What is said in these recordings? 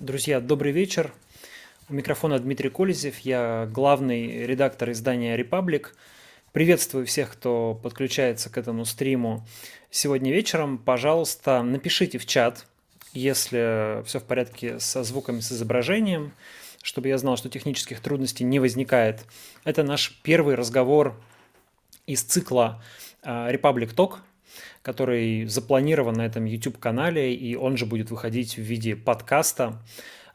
Друзья, добрый вечер. У микрофона Дмитрий Колезев, я главный редактор издания «Репаблик». Приветствую всех, кто подключается к этому стриму сегодня вечером. Пожалуйста, напишите в чат, если все в порядке со звуком и с изображением, чтобы я знал, что технических трудностей не возникает. Это наш первый разговор из цикла Republic Talk, который запланирован на этом YouTube-канале, и он же будет выходить в виде подкаста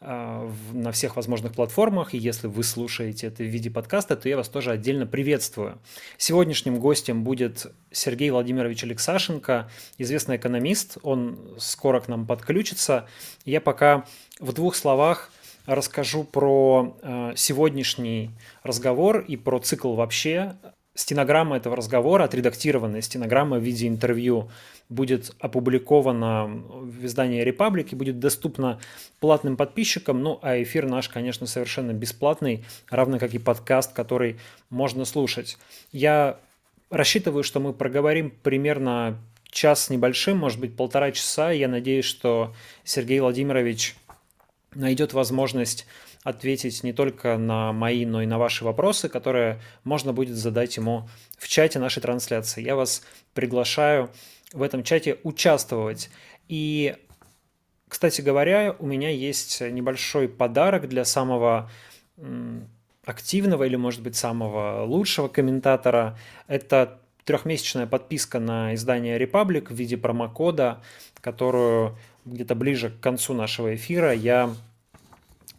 а, на всех возможных платформах. И если вы слушаете это в виде подкаста, то я вас тоже отдельно приветствую. Сегодняшним гостем будет Сергей Владимирович Алексашенко, известный экономист. Он скоро к нам подключится. Я пока в двух словах расскажу про а, сегодняшний разговор и про цикл вообще стенограмма этого разговора, отредактированная стенограмма в виде интервью будет опубликована в издании «Репаблик» будет доступна платным подписчикам. Ну, а эфир наш, конечно, совершенно бесплатный, равно как и подкаст, который можно слушать. Я рассчитываю, что мы проговорим примерно час небольшим, может быть, полтора часа. Я надеюсь, что Сергей Владимирович найдет возможность ответить не только на мои, но и на ваши вопросы, которые можно будет задать ему в чате нашей трансляции. Я вас приглашаю в этом чате участвовать. И, кстати говоря, у меня есть небольшой подарок для самого активного или, может быть, самого лучшего комментатора. Это трехмесячная подписка на издание Republic в виде промокода, которую где-то ближе к концу нашего эфира я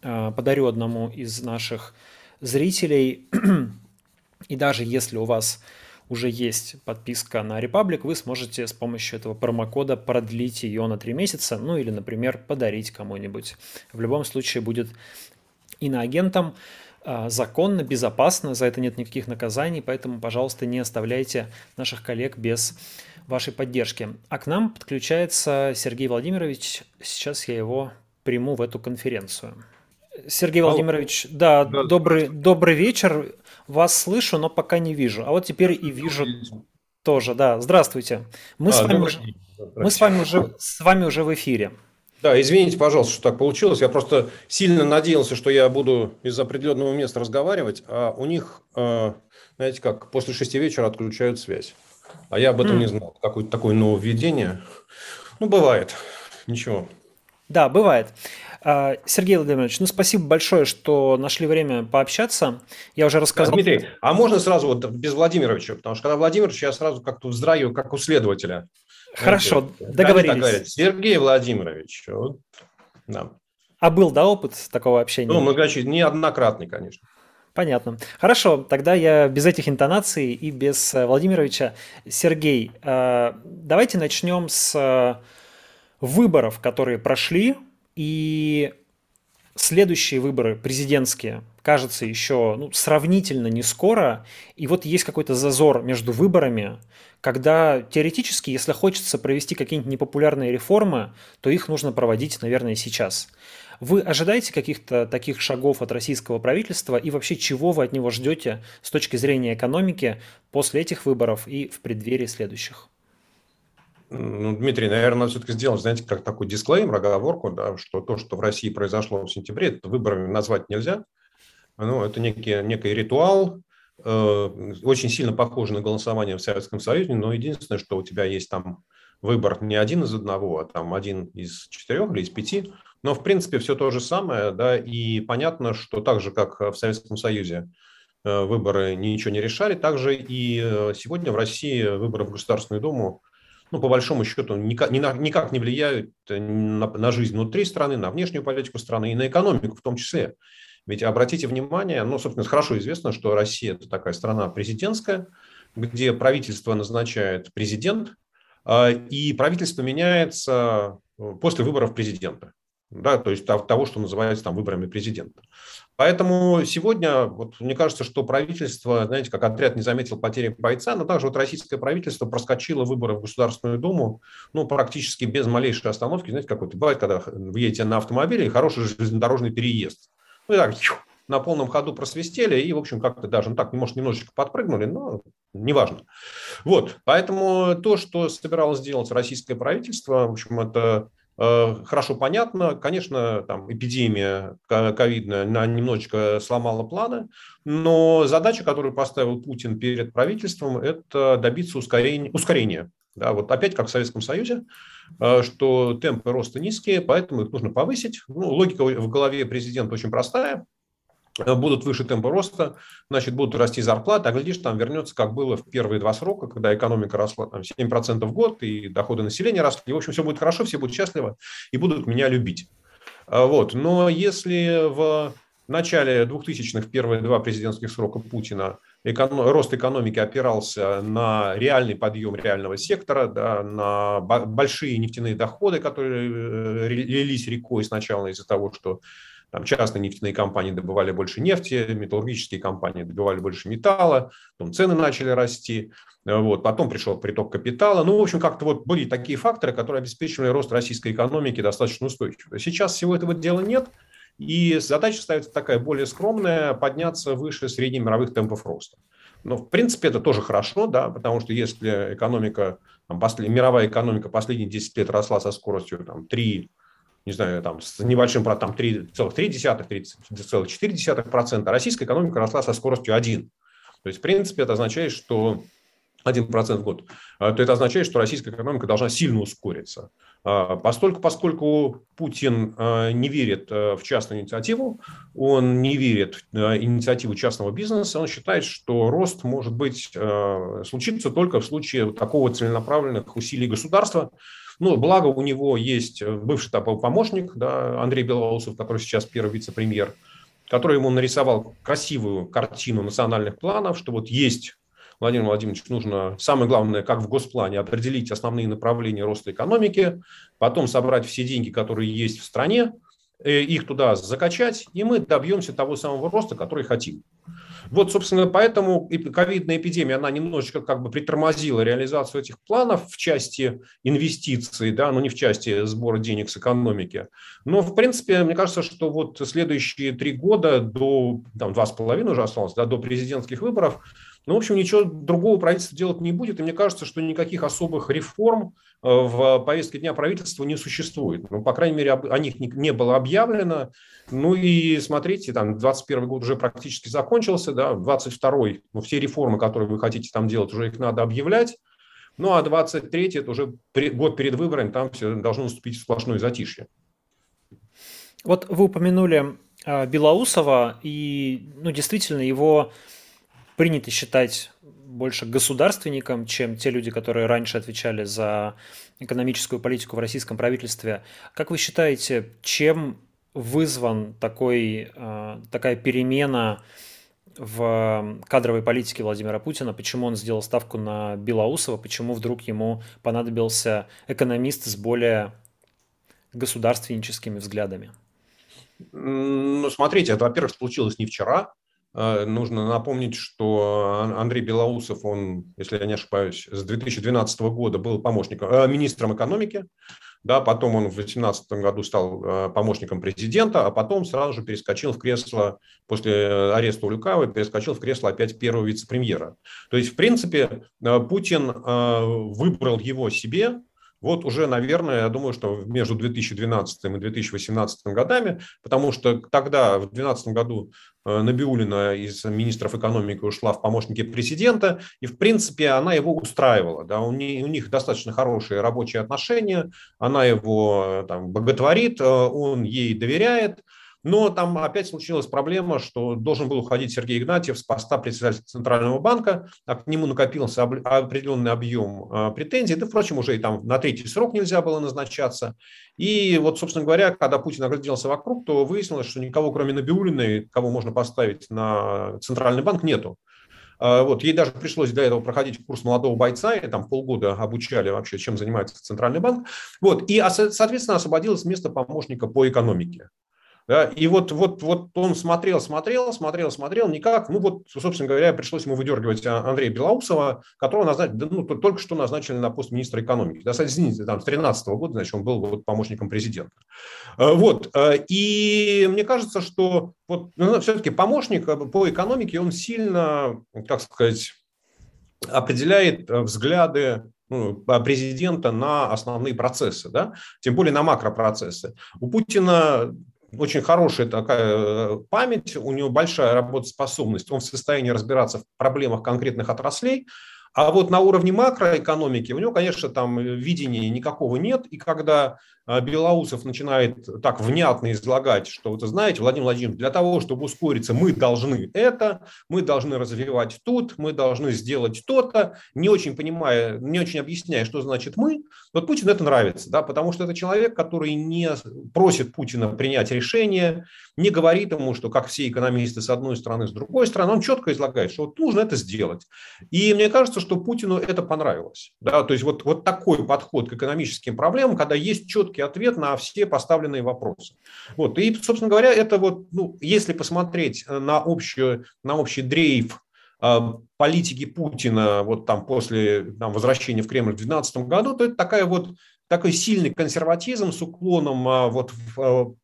подарю одному из наших зрителей. И даже если у вас уже есть подписка на Republic, вы сможете с помощью этого промокода продлить ее на 3 месяца, ну или, например, подарить кому-нибудь. В любом случае будет иноагентам э, законно, безопасно, за это нет никаких наказаний, поэтому, пожалуйста, не оставляйте наших коллег без вашей поддержки. А к нам подключается Сергей Владимирович. Сейчас я его приму в эту конференцию. Сергей Владимирович, да, да, добрый, добрый вечер. Вас слышу, но пока не вижу. А вот теперь и вижу тоже. Да, здравствуйте. Мы, а, с, вами уже, мы с вами уже с вами уже в эфире. Да, извините, пожалуйста, что так получилось. Я просто сильно надеялся, что я буду из определенного места разговаривать, а у них, э, знаете как, после шести вечера отключают связь. А я об этом mm. не знал. Какое-то такое нововведение. Ну, бывает. Ничего. Да, бывает. А, Сергей Владимирович, ну спасибо большое, что нашли время пообщаться. Я уже рассказал. Дмитрий, а можно сразу вот без Владимировича? Потому что когда Владимирович, я сразу как-то вздраю, как у следователя. Хорошо, Знаете, договорились. Сергей Владимирович. Вот, да. А был, да, опыт такого общения? Ну, значит, неоднократный, конечно. Понятно. Хорошо, тогда я без этих интонаций и без э, Владимировича. Сергей, э, давайте начнем с э, выборов, которые прошли и следующие выборы президентские, кажется, еще ну, сравнительно не скоро. И вот есть какой-то зазор между выборами, когда теоретически, если хочется провести какие-нибудь непопулярные реформы, то их нужно проводить, наверное, сейчас. Вы ожидаете каких-то таких шагов от российского правительства и вообще чего вы от него ждете с точки зрения экономики после этих выборов и в преддверии следующих? Ну, Дмитрий, наверное, надо все-таки сделать, знаете, как такой дисклеймер, оговорку, да, что то, что в России произошло в сентябре, это выборами назвать нельзя. Ну, это некий, некий ритуал, э, очень сильно похож на голосование в Советском Союзе, но единственное, что у тебя есть там выбор не один из одного, а там один из четырех или из пяти. Но, в принципе, все то же самое, да, и понятно, что так же, как в Советском Союзе э, выборы ничего не решали, также и э, сегодня в России выборы в Государственную Думу ну, по большому счету, никак, не влияют на, на жизнь внутри страны, на внешнюю политику страны и на экономику в том числе. Ведь обратите внимание, ну, собственно, хорошо известно, что Россия – это такая страна президентская, где правительство назначает президент, а, и правительство меняется э, после выборов президента да, то есть того, что называется там выборами президента. Поэтому сегодня, вот, мне кажется, что правительство, знаете, как отряд не заметил потери бойца, но также вот российское правительство проскочило выборы в Государственную Думу, ну, практически без малейшей остановки. Знаете, как вот бывает, когда вы едете на автомобиле, и хороший железнодорожный переезд. Ну, и так, на полном ходу просвистели и, в общем, как-то даже, ну так, может, немножечко подпрыгнули, но неважно. Вот, поэтому то, что собиралось сделать российское правительство, в общем, это хорошо понятно. Конечно, там эпидемия ковидная немножечко сломала планы, но задача, которую поставил Путин перед правительством, это добиться ускорения. ускорения. Да, вот опять как в Советском Союзе, э, что темпы роста низкие, поэтому их нужно повысить. Ну, логика в голове президента очень простая. Э, будут выше темпы роста, значит, будут расти зарплаты, а глядишь, там вернется, как было в первые два срока, когда экономика росла там, 7% в год, и доходы населения росли. В общем, все будет хорошо, все будут счастливы и будут меня любить. А, вот. Но если в начале 2000-х, первые два президентских срока Путина, эконом... рост экономики опирался на реальный подъем реального сектора, да, на большие нефтяные доходы, которые э, лились рекой сначала из-за того, что там частные нефтяные компании добывали больше нефти, металлургические компании добывали больше металла, потом цены начали расти, вот, потом пришел приток капитала. Ну, в общем, как-то вот были такие факторы, которые обеспечивали рост российской экономики достаточно устойчиво. Сейчас всего этого дела нет, и задача ставится такая более скромная – подняться выше среднемировых темпов роста. Но, в принципе, это тоже хорошо, да, потому что если экономика, там, послед... мировая экономика последние 10 лет росла со скоростью там, 3 не знаю, там, с небольшим, там, 3,3-3,4%, а российская экономика росла со скоростью 1. То есть, в принципе, это означает, что 1% в год, а, то это означает, что российская экономика должна сильно ускориться. А, поскольку, поскольку Путин а, не верит в частную инициативу, он не верит в инициативу частного бизнеса, он считает, что рост может быть случиться только в случае такого целенаправленных усилий государства, ну, благо у него есть э, бывший такой помощник, да, Андрей Белоусов, который сейчас первый вице-премьер, который ему нарисовал красивую картину национальных планов, что вот есть Владимир Владимирович, нужно, самое главное, как в госплане, определить основные направления роста экономики, потом собрать все деньги, которые есть в стране, их туда закачать, и мы добьемся того самого роста, который хотим. Вот, собственно, поэтому ковидная эпидемия, она немножечко как бы притормозила реализацию этих планов в части инвестиций, да, но не в части сбора денег с экономики. Но, в принципе, мне кажется, что вот следующие три года до, там, два с половиной уже осталось, да, до президентских выборов, ну, в общем, ничего другого правительство делать не будет, и мне кажется, что никаких особых реформ э, в повестке дня правительства не существует. Ну, по крайней мере, о них не было объявлено. Ну и смотрите, там 21 год уже практически закончился, да, 22-й, ну, все реформы, которые вы хотите там делать, уже их надо объявлять. Ну, а 23-й, это уже год перед выборами, там все должно наступить сплошное затишье. Вот вы упомянули э, Белоусова, и, ну, действительно, его принято считать больше государственником, чем те люди, которые раньше отвечали за экономическую политику в российском правительстве. Как вы считаете, чем вызван такой, э, такая перемена в кадровой политике Владимира Путина, почему он сделал ставку на Белоусова, почему вдруг ему понадобился экономист с более государственническими взглядами? Ну, смотрите, это, во-первых, случилось не вчера, нужно напомнить, что Андрей Белоусов, он, если я не ошибаюсь, с 2012 года был помощником, э, министром экономики, да, потом он в 2018 году стал э, помощником президента, а потом сразу же перескочил в кресло, после ареста Улюкавой, перескочил в кресло опять первого вице-премьера. То есть, в принципе, Путин выбрал его себе, вот уже, наверное, я думаю, что между 2012 и 2018 годами, потому что тогда, в 2012 году, Э, Набиулина из министров экономики ушла в помощники президента, и, в принципе, она его устраивала. Да, у, не, у них достаточно хорошие рабочие отношения, она его э, там, боготворит, э, он ей доверяет, но там опять случилась проблема, что должен был уходить Сергей Игнатьев с поста председателя Центрального банка, а к нему накопился определенный объем а, претензий. Да, впрочем, уже и там на третий срок нельзя было назначаться. И вот, собственно говоря, когда Путин огляделся вокруг, то выяснилось, что никого, кроме Набиулиной, кого можно поставить на Центральный банк, нету. А, вот, ей даже пришлось для этого проходить курс молодого бойца, и там полгода обучали вообще, чем занимается Центральный банк. Вот, и, соответственно, освободилось место помощника по экономике. Да, и вот, вот, вот он смотрел, смотрел, смотрел, смотрел, никак. Ну вот, собственно говоря, пришлось ему выдергивать а, Андрея Белоусова, которого назначили, ну, только что назначили на пост министра экономики. Да, извините, там, с 2013 года, значит, он был вот помощником президента. А, вот, а, и мне кажется, что вот, ну, все-таки помощник по экономике, он сильно, как сказать, определяет взгляды ну, президента на основные процессы, да? тем более на макропроцессы. У Путина очень хорошая такая э, память, у него большая работоспособность, он в состоянии разбираться в проблемах конкретных отраслей, а вот на уровне макроэкономики у него, конечно, там видения никакого нет. И когда Белоусов начинает так внятно излагать, что, вы знаете, Владимир Владимирович, для того, чтобы ускориться, мы должны это, мы должны развивать тут, мы должны сделать то-то, не очень понимая, не очень объясняя, что значит мы, вот Путину это нравится, да, потому что это человек, который не просит Путина принять решение, не говорит ему, что как все экономисты с одной стороны, с другой стороны, он четко излагает, что вот нужно это сделать. И мне кажется, что Путину это понравилось. Да? То есть вот, вот такой подход к экономическим проблемам, когда есть четкий ответ на все поставленные вопросы. Вот. И, собственно говоря, это вот, ну, если посмотреть на, общую, на общий дрейф а, политики Путина вот там после там, возвращения в Кремль в 2012 году, то это такая вот такой сильный консерватизм с уклоном а, вот в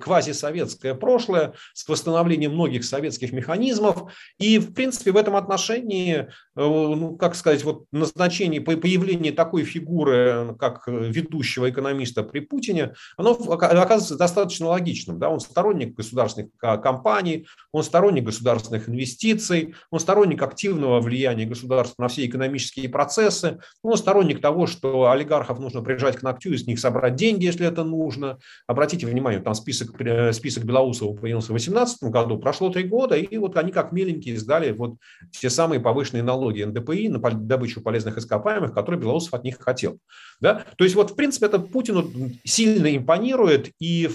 квазисоветское прошлое с восстановлением многих советских механизмов. И, в принципе, в этом отношении, э, ну, как сказать, вот назначение, появление такой фигуры, как ведущего экономиста при Путине, оно оказывается достаточно логичным. Да? Он сторонник государственных компаний, он сторонник государственных инвестиций, он сторонник активного влияния государства на все экономические процессы, он сторонник того, что олигархов нужно прижать к ногтю и с них собрать деньги, если это нужно. Обратите внимание, там список, список Белоусова появился в 2018 году, прошло три года, и вот они как миленькие сдали вот те самые повышенные налоги НДПИ на добычу полезных ископаемых, которые Белоусов от них хотел. Да? То есть вот в принципе это Путину сильно импонирует и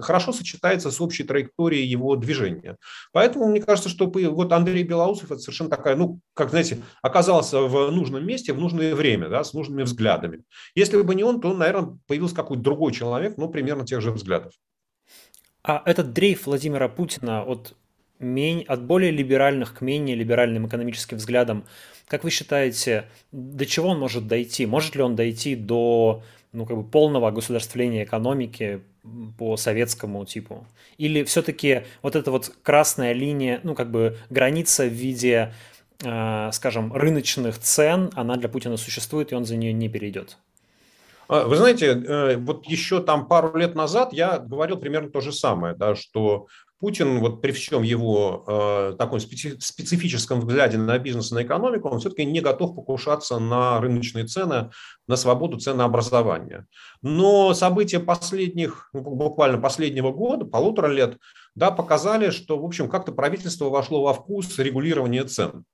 хорошо сочетается с общей траекторией его движения. Поэтому мне кажется, что вот Андрей Белоусов это совершенно такая, ну, как знаете, оказался в нужном месте в нужное время, да, с нужными взглядами. Если бы не он, то, наверное, появился какой-то другой человек, ну, примерно тех же взглядов. А этот дрейф Владимира Путина от, от более либеральных к менее либеральным экономическим взглядам, как вы считаете, до чего он может дойти? Может ли он дойти до ну, как бы полного государствления экономики по советскому типу? Или все-таки вот эта вот красная линия, ну, как бы граница в виде, э, скажем, рыночных цен, она для Путина существует, и он за нее не перейдет? А, вы знаете, э, вот еще там пару лет назад я говорил примерно то же самое, да, что Путин вот при всем его э, таком специфическом взгляде на бизнес и на экономику, он все-таки не готов покушаться на рыночные цены, на свободу ценообразования. Но события последних, ну, буквально последнего года, полутора лет, да, показали, что, в общем, как-то правительство вошло во вкус регулирования цен.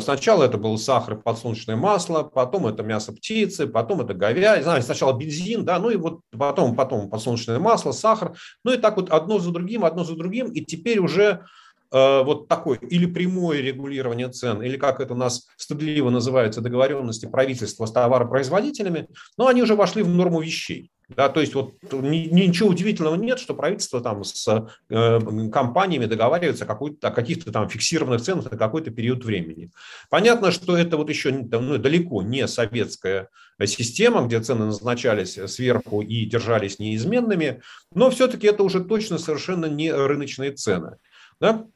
Сначала это был сахар, подсолнечное масло, потом это мясо птицы, потом это говядина, сначала бензин, да, ну и вот потом, потом подсолнечное масло, сахар, ну и так вот одно за другим, одно за другим, и теперь уже вот такое или прямое регулирование цен, или как это у нас стыдливо называется, договоренности правительства с товаропроизводителями, но они уже вошли в норму вещей. Да, то есть вот ничего удивительного нет, что правительство там с э, компаниями договаривается о каких-то там фиксированных ценах на какой-то период времени. Понятно, что это вот еще ну, далеко не советская система, где цены назначались сверху и держались неизменными, но все-таки это уже точно совершенно не рыночные цены. Да?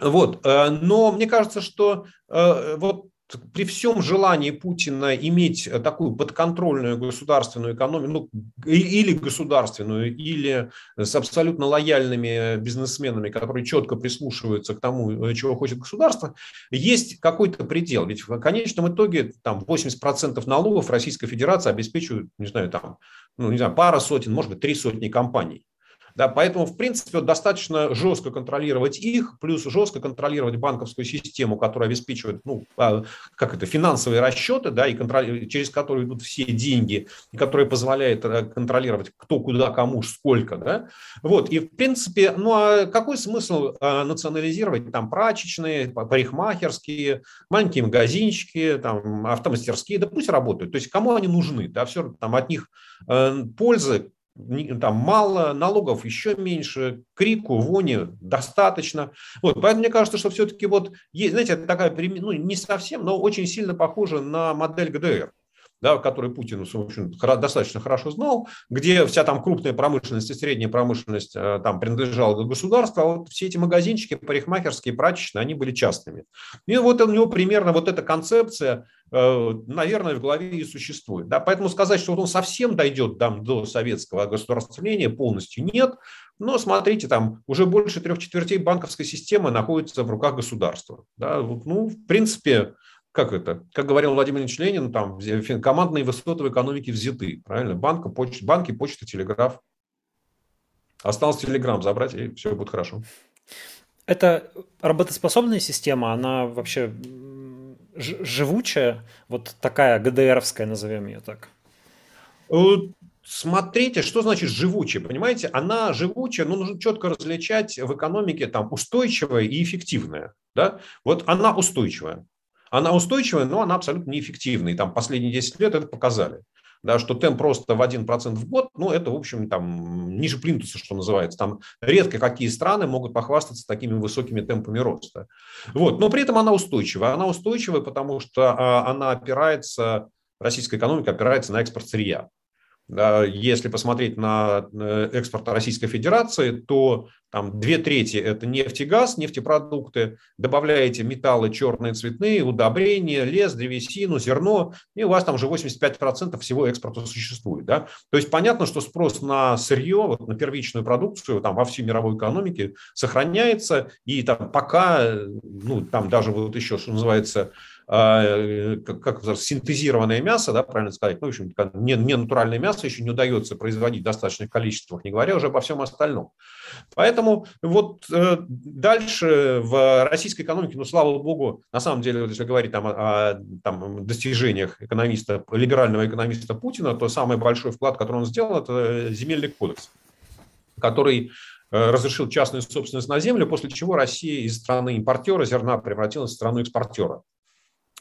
Вот. Э, но мне кажется, что э, вот при всем желании Путина иметь такую подконтрольную государственную экономику, ну, или государственную, или с абсолютно лояльными бизнесменами, которые четко прислушиваются к тому, чего хочет государство, есть какой-то предел. Ведь в конечном итоге там 80% налогов Российской Федерации обеспечивают, не знаю, там, ну, не знаю, пара сотен, может быть, три сотни компаний. Да, поэтому, в принципе, достаточно жестко контролировать их, плюс жестко контролировать банковскую систему, которая обеспечивает, ну, а, как это, финансовые расчеты, да, и контроль, через которые идут все деньги, и которые позволяют э, контролировать, кто куда, кому, сколько, да. Вот, и, в принципе, ну, а какой смысл а, национализировать там прачечные, парикмахерские, маленькие магазинчики, там, автомастерские, да пусть работают. То есть, кому они нужны, да, все там от них э, пользы там мало, налогов еще меньше, крику, вони достаточно. Вот, поэтому мне кажется, что все-таки вот есть, знаете, такая, ну не совсем, но очень сильно похожа на модель ГДР. Да, который Путин в общем, достаточно хорошо знал, где вся там крупная промышленность и средняя промышленность э, там принадлежала государству, а вот все эти магазинчики, парикмахерские, прачечные, они были частными. И вот у него примерно вот эта концепция, э, наверное, в голове и существует. Да? Поэтому сказать, что вот он совсем дойдет там, до советского государствления, полностью нет. Но смотрите, там уже больше трех четвертей банковской системы находится в руках государства. Да? Ну, в принципе, как это? Как говорил Владимир Ильич Ленин, там командные высоты в экономике взяты. Правильно? Банка, поч, банки, почта, телеграф. Осталось телеграмм забрать, и все будет хорошо. Это работоспособная система, она вообще живучая, вот такая ГДРовская, назовем ее так? Э, смотрите, что значит живучая, понимаете? Она живучая, но нужно четко различать в экономике там устойчивая и эффективная. Да? Вот она устойчивая. Она устойчивая, но она абсолютно неэффективная. И там последние 10 лет это показали. Да, что темп просто в 1% в год, ну, это, в общем, там, ниже плинтуса, что называется. Там редко какие страны могут похвастаться такими высокими темпами роста. Вот. Но при этом она устойчивая. Она устойчивая, потому что а, она опирается, российская экономика опирается на экспорт сырья. Если посмотреть на э, экспорт Российской Федерации, то там две трети – это нефть и газ, нефтепродукты. Добавляете металлы черные, цветные, удобрения, лес, древесину, зерно, и у вас там уже 85% всего экспорта существует. Да? То есть понятно, что спрос на сырье, вот на первичную продукцию там, во всей мировой экономике сохраняется, и там пока, ну, там даже вот еще, что называется, э, как, как синтезированное мясо, да, правильно сказать, ну, в общем, не, не натуральное мясо еще не удается производить в достаточных количествах, не говоря уже обо всем остальном. Поэтому вот э, дальше в российской экономике, ну, слава богу, на самом деле, если говорить там, о там, достижениях экономиста, либерального экономиста Путина, то самый большой вклад, который он сделал, это земельный кодекс, который э, разрешил частную собственность на землю, после чего Россия из страны импортера зерна превратилась в страну экспортера.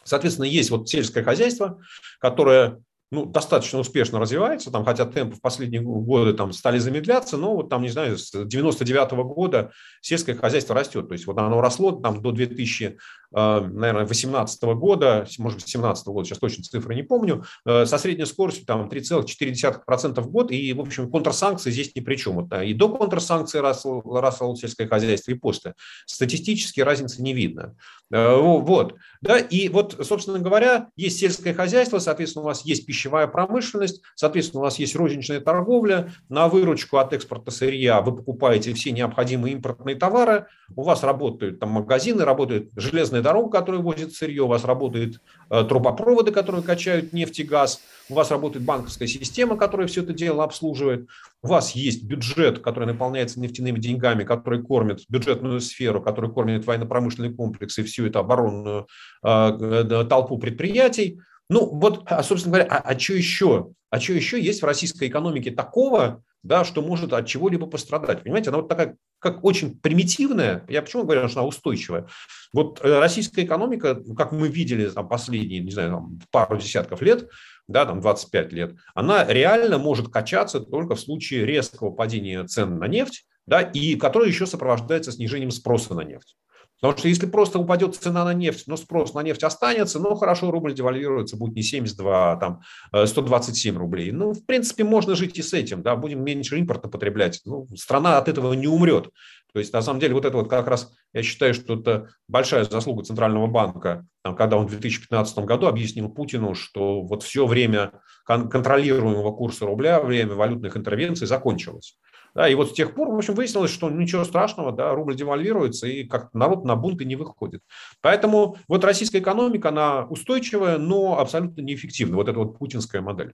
Соответственно, есть вот сельское хозяйство, которое ну, достаточно успешно развивается, там, хотя темпы в последние годы там, стали замедляться, но вот там, не знаю, с 99 -го года сельское хозяйство растет. То есть вот оно росло там, до 2000, э, наверное, 18 года, может быть, 17 года, сейчас точно цифры не помню, э, со средней скоростью там 3,4% в год, и, в общем, контрсанкции здесь ни при чем. Вот, и до контрсанкций росло, росло сельское хозяйство, и после. Статистически разницы не видно. Э, вот, да, и вот, собственно говоря, есть сельское хозяйство, соответственно, у вас есть пищевая промышленность, соответственно, у вас есть розничная торговля, на выручку от экспорта сырья вы покупаете все необходимые импортные товары, у вас работают там магазины, работает железная дорога, которая возит сырье, у вас работают э, трубопроводы, которые качают нефть и газ, у вас работает банковская система, которая все это дело обслуживает, у вас есть бюджет, который наполняется нефтяными деньгами, который кормит бюджетную сферу, который кормит военно-промышленный комплекс и всю эту оборонную э, толпу предприятий. Ну вот, а, собственно говоря, а, а что еще? А что еще есть в российской экономике такого, да, что может от чего-либо пострадать? Понимаете, она вот такая, как очень примитивная, я почему говорю, что она устойчивая. Вот э, российская экономика, как мы видели там, последние, не знаю, там, пару десятков лет, да, там 25 лет, она реально может качаться только в случае резкого падения цен на нефть, да, и которое еще сопровождается снижением спроса на нефть. Потому что если просто упадет цена на нефть, но спрос на нефть останется, ну хорошо, рубль девальвируется, будет не 72, а там 127 э, рублей. Ну, в принципе, можно жить и с этим, да, будем меньше импорта потреблять. Ну, страна от этого не умрет. То есть, на самом деле, вот это вот как раз, я считаю, что это большая заслуга Центрального банка, когда он в 2015 году объяснил Путину, что вот все время контролируемого курса рубля, время валютных интервенций закончилось. Да, и вот с тех пор, в общем, выяснилось, что ничего страшного, да, рубль девальвируется, и как народ на бунты не выходит. Поэтому вот российская экономика, она устойчивая, но абсолютно неэффективная. Вот эта вот путинская модель.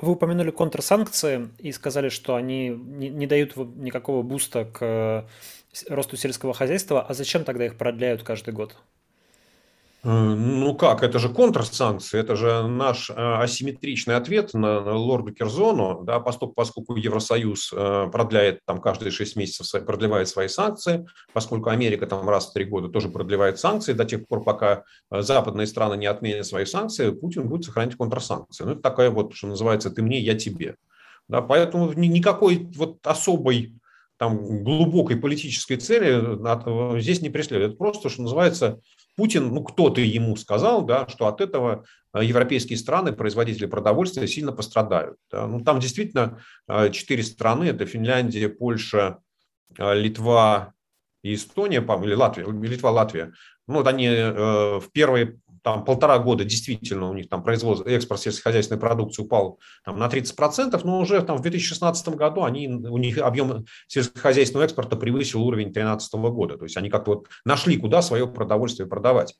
Вы упомянули контрсанкции и сказали, что они не, не дают никакого буста к э, росту сельского хозяйства. А зачем тогда их продляют каждый год? Э, ну как, это же контрсанкции, это же наш э, асимметричный ответ на лорду Керзону, да, поскольку, поскольку Евросоюз э, продляет там каждые 6 месяцев, продлевает свои санкции, поскольку Америка там раз в 3 года тоже продлевает санкции, до тех пор, пока западные страны не отменят свои санкции, Путин будет сохранять контрсанкции. Ну, это такая вот, что называется, ты мне, я тебе. Да, поэтому никакой вот особой там глубокой политической цели здесь не преследует. Просто, что называется, Путин, ну кто-то ему сказал, да, что от этого европейские страны, производители продовольствия, сильно пострадают. Да. Ну, там действительно четыре страны, это Финляндия, Польша, Литва и Эстония, или Латвия, Литва, Латвия. Ну, вот они в первые там полтора года действительно у них там производство, экспорт сельскохозяйственной продукции упал там, на 30%, но уже там, в 2016 году они, у них объем сельскохозяйственного экспорта превысил уровень 2013 года. То есть они как-то вот нашли, куда свое продовольствие продавать.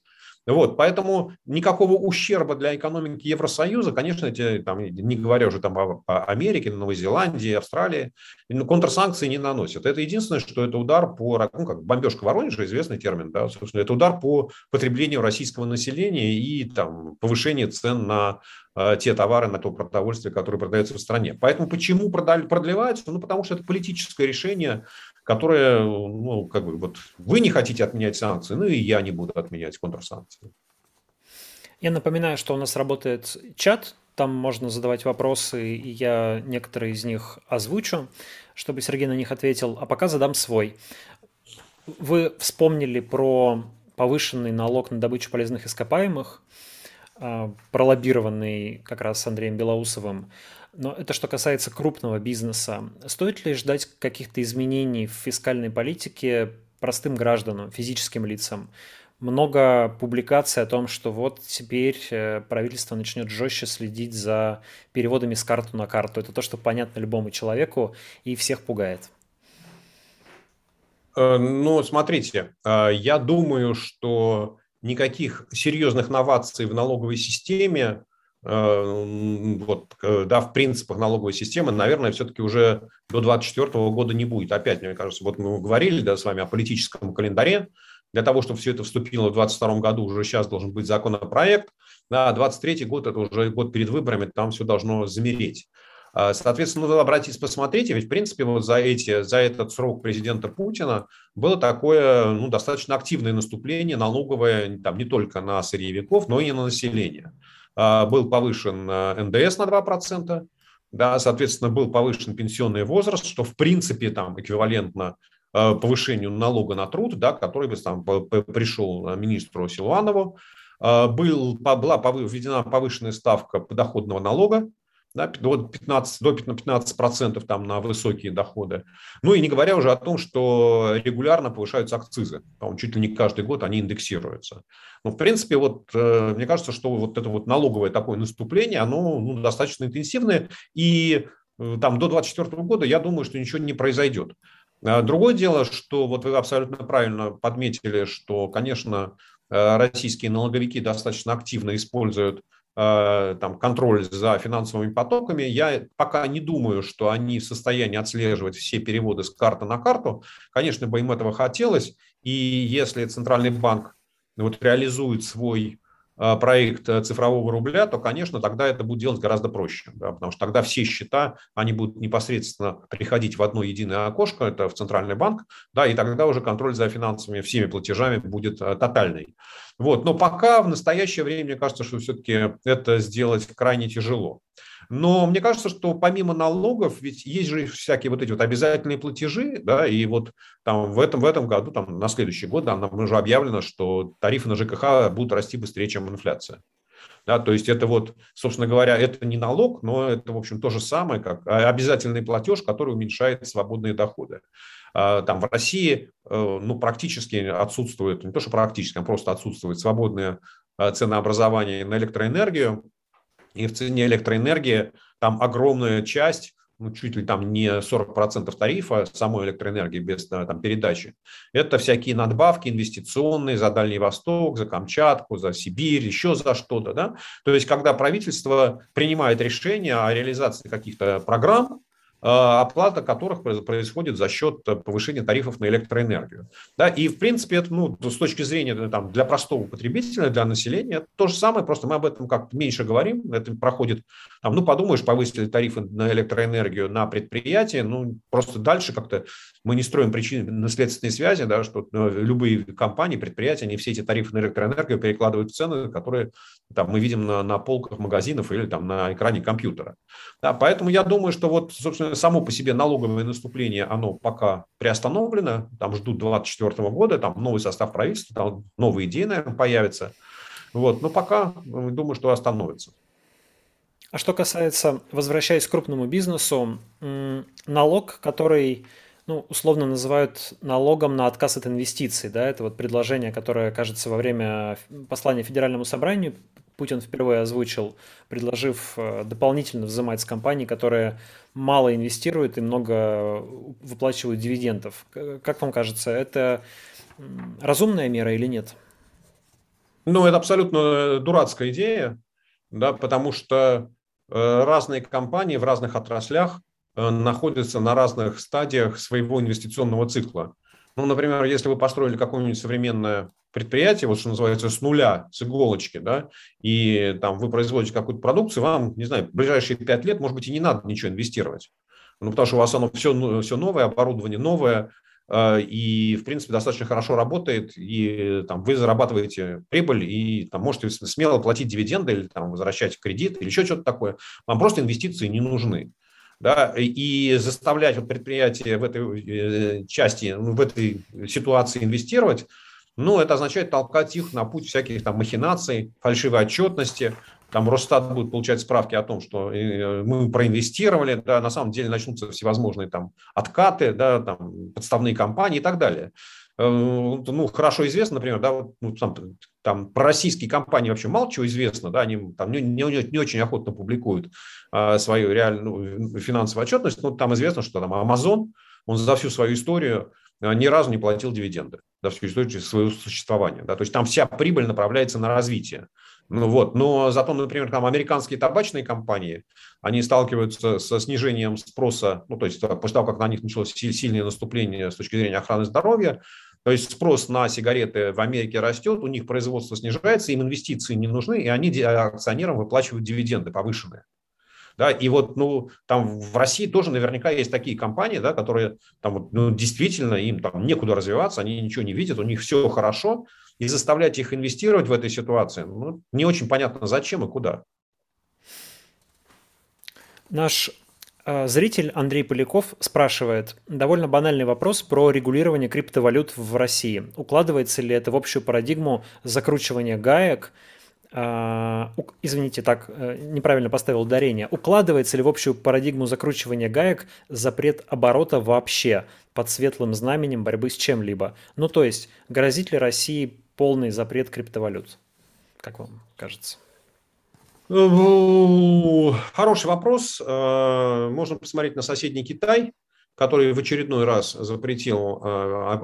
Вот, поэтому никакого ущерба для экономики Евросоюза, конечно, эти, там, не говоря уже там о, о Америке, Новой Зеландии, Австралии, ну, контрсанкции не наносят. Это единственное, что это удар по, ну, как бомбежка Воронежа, известный термин, да, собственно, это удар по потреблению российского населения и там, повышение цен на э, те товары, на то продовольствие, которое продается в стране. Поэтому почему продлевается? Ну, потому что это политическое решение которое, ну, как бы, вот вы не хотите отменять санкции, ну и я не буду отменять контрсанкции. Я напоминаю, что у нас работает чат, там можно задавать вопросы, и я некоторые из них озвучу, чтобы Сергей на них ответил, а пока задам свой. Вы вспомнили про повышенный налог на добычу полезных ископаемых, а, пролоббированный как раз Андреем Белоусовым. Но это что касается крупного бизнеса. Стоит ли ждать каких-то изменений в фискальной политике простым гражданам, физическим лицам? Много публикаций о том, что вот теперь э, правительство начнет жестче следить за переводами с карты на карту. Это то, что понятно любому человеку и всех пугает. Э, ну, смотрите, э, я думаю, что никаких серьезных новаций в налоговой системе вот, да, в принципах налоговой системы, наверное, все-таки уже до 2024 года не будет. Опять, мне кажется, вот мы говорили да, с вами о политическом календаре. Для того, чтобы все это вступило в 2022 году, уже сейчас должен быть законопроект. Да, 2023 год – это уже год перед выборами, там все должно замереть. А, соответственно, вы обратитесь, посмотрите, ведь, в принципе, вот за, эти, за этот срок президента Путина было такое ну, достаточно активное наступление налоговое там, не только на сырьевиков, но и на население. А, был повышен э, НДС на 2%, да, соответственно, был повышен пенсионный возраст, что в принципе там эквивалентно э, повышению налога на труд, да, который бы там пришел министру Силуанову. Был, была введена повышенная ставка подоходного налога, да, до 15, до 15 процентов там на высокие доходы. Ну и не говоря уже о том, что регулярно повышаются акцизы. По-моему, чуть ли не каждый год они индексируются. Но, в принципе, вот э, мне кажется, что вот это вот налоговое такое наступление, оно ну, достаточно интенсивное. И э, там до 2024 года я думаю, что ничего не произойдет. А другое дело, что вот вы абсолютно правильно подметили, что, конечно, э, российские налоговики достаточно активно используют там, контроль за финансовыми потоками. Я пока не думаю, что они в состоянии отслеживать все переводы с карты на карту. Конечно бы им этого хотелось. И если Центральный банк вот, реализует свой э, проект цифрового рубля, то, конечно, тогда это будет делать гораздо проще, да, потому что тогда все счета, они будут непосредственно приходить в одно единое окошко, это в Центральный банк, да, и тогда уже контроль за финансовыми всеми платежами будет э, тотальный. Вот. Но пока в настоящее время, мне кажется, что все-таки это сделать крайне тяжело. Но мне кажется, что помимо налогов, ведь есть же всякие вот эти вот обязательные платежи, да, и вот там в этом, в этом году, там на следующий год, да, нам уже объявлено, что тарифы на ЖКХ будут расти быстрее, чем инфляция. Да, то есть это вот, собственно говоря, это не налог, но это, в общем, то же самое, как обязательный платеж, который уменьшает свободные доходы. А, там в России э, ну, практически отсутствует, не то что практически, а просто отсутствует свободное э, ценообразование на электроэнергию. И в цене электроэнергии там огромная часть ну, чуть ли там не 40% тарифа самой электроэнергии без там, передачи. Это всякие надбавки инвестиционные за Дальний Восток, за Камчатку, за Сибирь, еще за что-то. Да? То есть, когда правительство принимает решение о реализации каких-то программ, а, оплата которых происходит за счет э, повышения тарифов на электроэнергию. Да, и, в принципе, это, ну, с точки зрения э, там, для простого потребителя, для населения, это то же самое, просто мы об этом как меньше говорим, это проходит, там, ну, подумаешь, повысили тарифы на электроэнергию на предприятие, ну, просто дальше как-то мы не строим причинно-следственные связи, да, что э, любые компании, предприятия, они все эти тарифы на электроэнергию перекладывают в цены, которые там, мы видим на, на полках магазинов или там, на экране компьютера. Да, поэтому я думаю, что вот, собственно, само по себе налоговое наступление, оно пока приостановлено, там ждут 2024 года, там новый состав правительства, там новые идеи, наверное, появятся. Вот. Но пока думаю, что остановится. А что касается, возвращаясь к крупному бизнесу, налог, который ну, условно называют налогом на отказ от инвестиций. Да? Это вот предложение, которое, кажется, во время послания Федеральному собранию Путин впервые озвучил, предложив э, дополнительно взимать с компаний, которые мало инвестируют и много выплачивают дивидендов. Как вам кажется, это разумная мера или нет? Ну, это абсолютно дурацкая идея, да, потому что э, разные компании в разных отраслях Э, находятся на разных стадиях своего инвестиционного цикла. Ну, например, если вы построили какое-нибудь современное предприятие, вот что называется, с нуля, с иголочки, да, и там вы производите какую-то продукцию, вам, не знаю, в ближайшие пять лет, может быть, и не надо ничего инвестировать. Ну, потому что у вас оно все, ну, все новое, оборудование новое, э, и, в принципе, достаточно хорошо работает, и там, вы зарабатываете прибыль, и там, можете смело платить дивиденды или там, возвращать кредит, или еще что-то такое. Вам просто инвестиции не нужны да, и заставлять вот предприятие в этой э, части, ну, в этой ситуации инвестировать, ну, это означает толкать их на путь всяких там махинаций, фальшивой отчетности, там Росстат будет получать справки о том, что э, мы проинвестировали, да, на самом деле начнутся всевозможные там откаты, да, там подставные компании и так далее. Э, ну, хорошо известно, например, да, вот, ну, там, там про российские компании вообще мало чего известно, да, они там не, не, не очень охотно публикуют а, свою реальную ну, финансовую отчетность, но там известно, что там Amazon, он за всю свою историю а, ни разу не платил дивиденды, за всю историю своего существования, да, то есть там вся прибыль направляется на развитие. Ну, вот. Но зато, например, там американские табачные компании, они сталкиваются со снижением спроса, ну, то есть после того, как на них началось сильное наступление с точки зрения охраны здоровья, то есть спрос на сигареты в Америке растет, у них производство снижается, им инвестиции не нужны, и они акционерам выплачивают дивиденды повышенные. Да, и вот, ну, там в России тоже наверняка есть такие компании, да, которые там, ну, действительно им там некуда развиваться, они ничего не видят, у них все хорошо, и заставлять их инвестировать в этой ситуации, ну, не очень понятно, зачем и куда. Наш зритель Андрей Поляков спрашивает довольно банальный вопрос про регулирование криптовалют в России. Укладывается ли это в общую парадигму закручивания гаек? Э, извините, так э, неправильно поставил ударение. Укладывается ли в общую парадигму закручивания гаек запрет оборота вообще под светлым знаменем борьбы с чем-либо? Ну, то есть, грозит ли России полный запрет криптовалют? Как вам кажется? Хороший вопрос. Э, можно посмотреть на соседний Китай, который в очередной раз запретил э,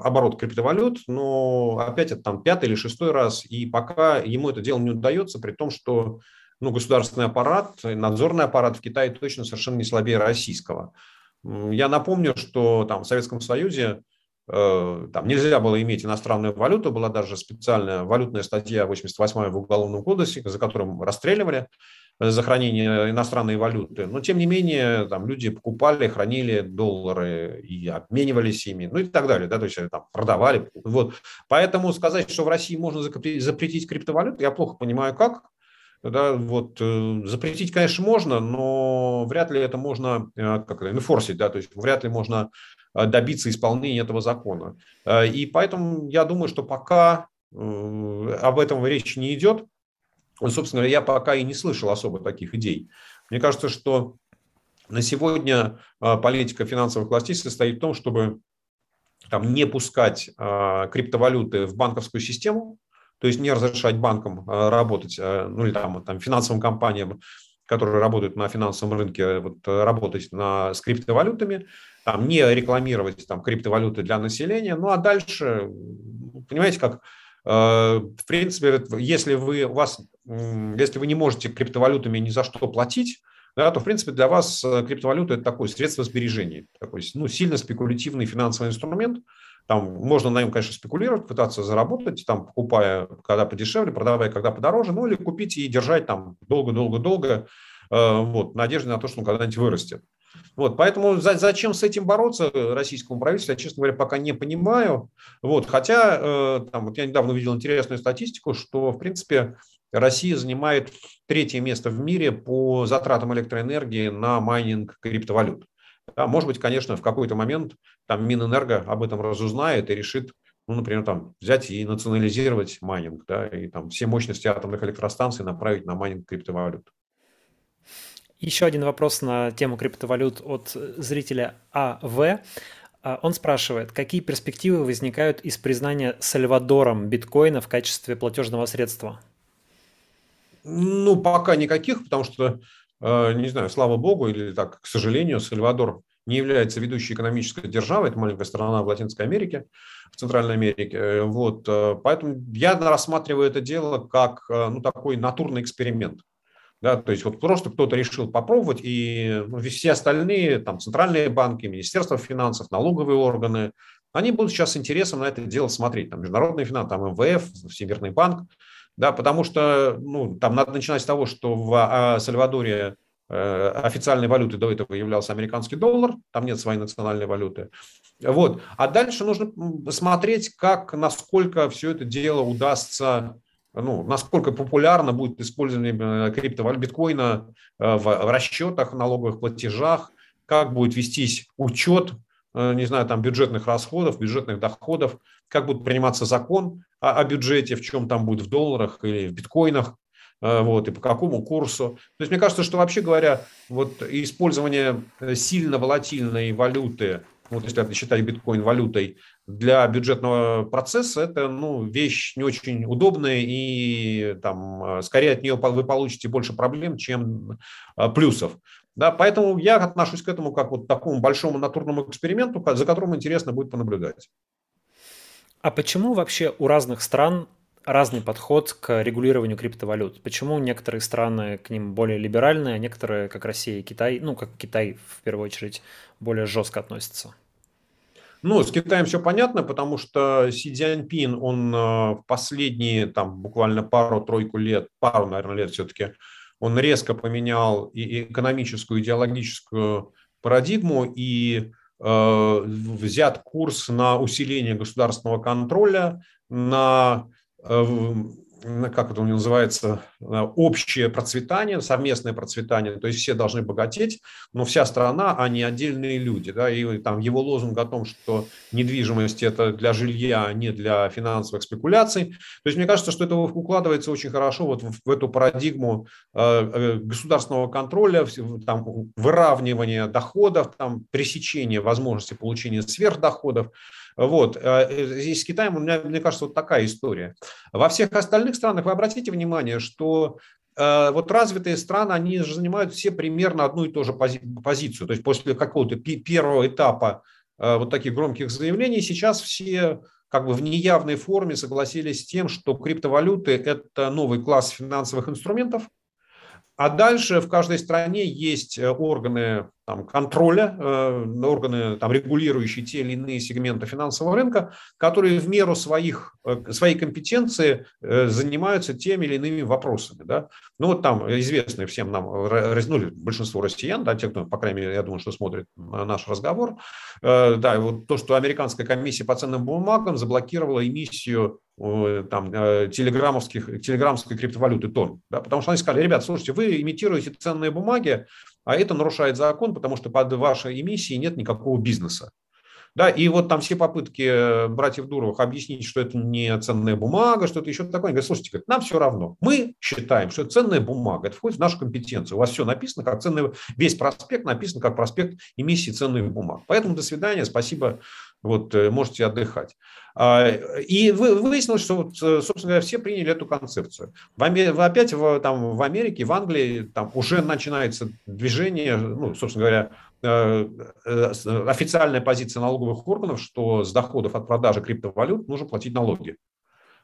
оборот криптовалют, но опять это там пятый или шестой раз, и пока ему это дело не удается, при том, что ну, государственный аппарат, надзорный аппарат в Китае точно совершенно не слабее российского. Я напомню, что там в Советском Союзе Э, там нельзя было иметь иностранную валюту, была даже специальная валютная статья 88 в Уголовном кодексе, за которым расстреливали за хранение иностранной валюты. Но, тем не менее, там люди покупали, хранили доллары и обменивались ими, ну и так далее, да, то есть там продавали. Вот. Поэтому сказать, что в России можно запретить криптовалюту, я плохо понимаю, как. Да, вот, э, запретить, конечно, можно, но вряд ли это можно э, как это, инфорсить, да, то есть вряд ли можно Э, добиться исполнения этого закона. Э, и поэтому я думаю, что пока э, об этом речь не идет, собственно, я пока и не слышал особо таких идей. Мне кажется, что на сегодня политика финансовых властей состоит в том, чтобы там, не пускать криптовалюты в банковскую систему, то есть не разрешать банкам работать, ну или там, там финансовым компаниям, которые работают на финансовом рынке, вот, работать на, с криптовалютами, там, не рекламировать там, криптовалюты для населения. Ну а дальше, понимаете, как э, в принципе, если вы, вас, если вы не можете криптовалютами ни за что платить, да, то, в принципе, для вас э, криптовалюта – это такое средство сбережения, такой ну, сильно спекулятивный финансовый инструмент. Там можно на нем, конечно, спекулировать, пытаться заработать, там, покупая, когда подешевле, продавая, когда подороже, ну или купить и держать там долго-долго-долго, э, вот, надежды на то, что он когда-нибудь вырастет. Вот, поэтому за, зачем с этим бороться российскому правительству, я, честно говоря, пока не понимаю. Вот, хотя, э, там, вот я недавно увидел интересную статистику, что, в принципе, Россия занимает третье место в мире по затратам электроэнергии на майнинг криптовалют. Да, может быть, конечно, в какой-то момент там Минэнерго об этом разузнает и решит ну, например, там взять и национализировать майнинг, да, и там все мощности атомных электростанций направить на майнинг криптовалют. Еще один вопрос на тему криптовалют от зрителя АВ. А, он спрашивает, какие перспективы возникают из признания Сальвадором биткоина в качестве платежного средства? Ну, пока никаких, потому что, э, не знаю, слава богу, или так, к сожалению, Сальвадор не является ведущей экономической державой, это маленькая страна в Латинской Америке, в Центральной Америке. Э, вот, э, поэтому я рассматриваю это дело как ну, такой натурный эксперимент. Да, то есть вот просто кто-то решил попробовать, и ну, все остальные, там, центральные банки, Министерство финансов, налоговые органы, они будут сейчас с интересом на это дело смотреть. Там, международные финансы, там, МВФ, Всемирный банк, да, потому что ну, там надо начинать с того, что в а, Сальвадоре э, официальной валютой до этого являлся американский доллар, там нет своей национальной валюты. Вот. А дальше нужно смотреть, как, насколько все это дело удастся ну, насколько популярно будет использование э, криптовалют биткоина э, в расчетах, налоговых платежах, как будет вестись учет, э, не знаю, там бюджетных расходов, бюджетных доходов, как будет приниматься закон о, о бюджете, в чем там будет в долларах или в биткоинах, вот, и по какому курсу. То есть мне кажется, что вообще говоря, вот использование сильно волатильной валюты вот если считать биткоин валютой, для бюджетного процесса это ну, вещь не очень удобная, и там, э, скорее от нее вы получите больше проблем, чем э, плюсов. Да, поэтому я отношусь к этому как вот такому большому натурному эксперименту, за которым интересно будет понаблюдать. А почему вообще у разных стран разный подход к регулированию криптовалют? Почему некоторые страны к ним более либеральные, а некоторые, как Россия и Китай, ну, как Китай в первую очередь, более жестко относятся? Ну, с Китаем все понятно, потому что Си Цзяньпин, он э, в последние там буквально пару-тройку лет, пару, наверное, лет все-таки, он резко поменял и экономическую, идеологическую парадигму и э, взят курс на усиление государственного контроля, на э, как это у него называется, общее процветание, совместное процветание, то есть все должны богатеть, но вся страна, а не отдельные люди. Да, и там его лозунг о том, что недвижимость – это для жилья, а не для финансовых спекуляций. То есть мне кажется, что это укладывается очень хорошо вот в, в эту парадигму э, э государственного контроля, там, выравнивания доходов, там, пресечения возможности получения сверхдоходов. Вот. А, э, и с Китаем, у меня, мне кажется, вот такая история. Во всех остальных странах вы обратите внимание, что э, вот развитые страны, они же занимают все примерно одну и ту же позицию. То есть после какого-то первого этапа э, вот таких громких заявлений сейчас все как бы в неявной форме согласились с тем, что криптовалюты – это новый класс финансовых инструментов, а дальше в каждой стране есть органы там, контроля, э, органы, там, регулирующие те или иные сегменты финансового рынка, которые в меру своих, э, своей компетенции э, занимаются теми или иными вопросами. Да? Ну вот там известные всем нам, ну, большинство россиян, да, те, кто, по крайней мере, я думаю, что смотрит наш разговор, да, вот то, что американская комиссия по ценным бумагам заблокировала эмиссию там, телеграммовских, телеграммской криптовалюты ТОН. Да, потому что они сказали, ребят, слушайте, вы имитируете ценные бумаги, а это нарушает закон, потому что под вашей эмиссией нет никакого бизнеса. Да, и вот там все попытки э, братьев Дуровых объяснить, что это не ценная бумага, что это еще такое, они говорят, слушайте, говорят, нам все равно. Мы считаем, что это ценная бумага, это входит в нашу компетенцию. У вас все написано как ценный, весь проспект написан как проспект эмиссии ценных бумаг. Поэтому до свидания, спасибо, вот э, можете отдыхать. А, и выяснилось, что, э, собственно говоря, все приняли эту концепцию. В, опять в, там, в Америке, в Англии там уже начинается движение, ну, собственно говоря, э, официальная позиция налоговых органов, что с доходов от продажи криптовалют нужно платить налоги.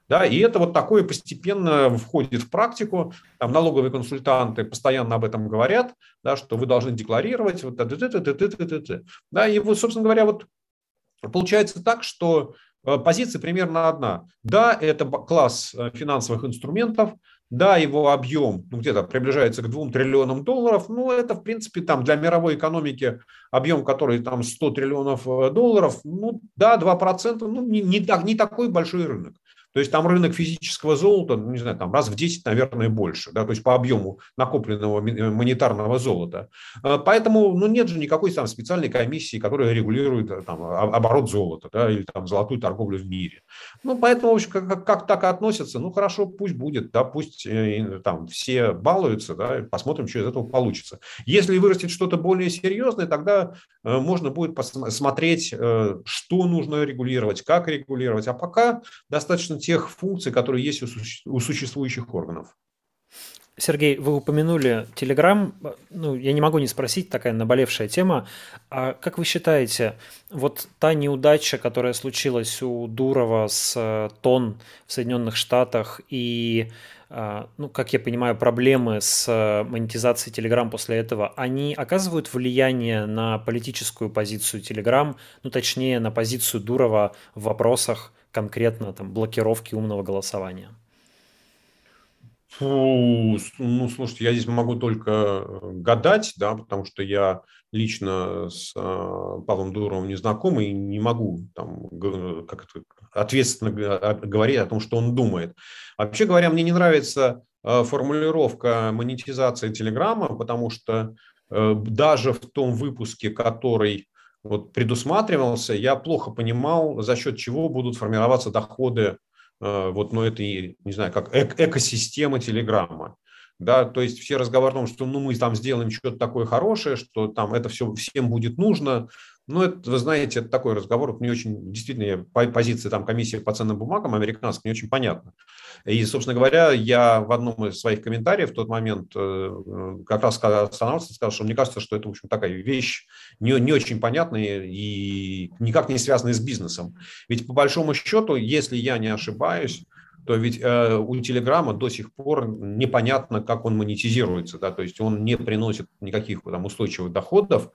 Да, и это вот такое постепенно входит в практику. Там налоговые консультанты постоянно об этом говорят, да, что вы должны декларировать. Вот, да, и вот, собственно говоря, вот получается так, что Э, позиция примерно одна. Да, это класс э, финансовых инструментов, да, его объем ну, где-то приближается к 2 триллионам долларов, но это, в принципе, там для мировой экономики объем, который там 100 триллионов э, долларов, ну да, 2%, ну не, не, так, не такой большой рынок. То есть там рынок физического золота, ну, не знаю, там раз в 10, наверное, больше, да, то есть по объему накопленного монетарного золота. Поэтому, ну, нет же никакой там специальной комиссии, которая регулирует там, оборот золота, да, или там золотую торговлю в мире. Ну, поэтому, в общем, как, как так относятся, ну, хорошо, пусть будет, да, пусть э, там все балуются, да, посмотрим, что из этого получится. Если вырастет что-то более серьезное, тогда э, можно будет посмотреть, э, что нужно регулировать, как регулировать, а пока достаточно тех функций, которые есть у существующих органов. Сергей, вы упомянули Telegram. Ну, я не могу не спросить, такая наболевшая тема. А как вы считаете, вот та неудача, которая случилась у Дурова с э, Тон в Соединенных Штатах и, э, ну, как я понимаю, проблемы с э, монетизацией Telegram после этого, они оказывают влияние на политическую позицию Telegram, ну, точнее, на позицию Дурова в вопросах конкретно там блокировки умного голосования? Фу, ну, слушайте, я здесь могу только э, гадать, да, потому что я лично с э, Павлом Дуровым не знаком и не могу там, как это, ответственно говорить о том, что он думает. Вообще говоря, мне не нравится э, формулировка монетизации Телеграма, потому что э, даже в том выпуске, который вот предусматривался, я плохо понимал, за счет чего будут формироваться доходы Э, вот, ну, это, не знаю, как эк экосистема Телеграма. Да, то есть все разговоры о том, что ну, мы там сделаем что-то такое хорошее, что там это все всем будет нужно, ну, это, вы знаете, это такой разговор, вот не очень, действительно, позиция там комиссии по ценным бумагам американской не очень понятна. И, собственно говоря, я в одном из своих комментариев в тот момент э, как раз останавливался, сказал, что мне кажется, что это, в общем, такая вещь не, не очень понятная и никак не связанная с бизнесом. Ведь по большому счету, если я не ошибаюсь, то ведь э, у Телеграма до сих пор непонятно, как он монетизируется, да, то есть он не приносит никаких там устойчивых доходов,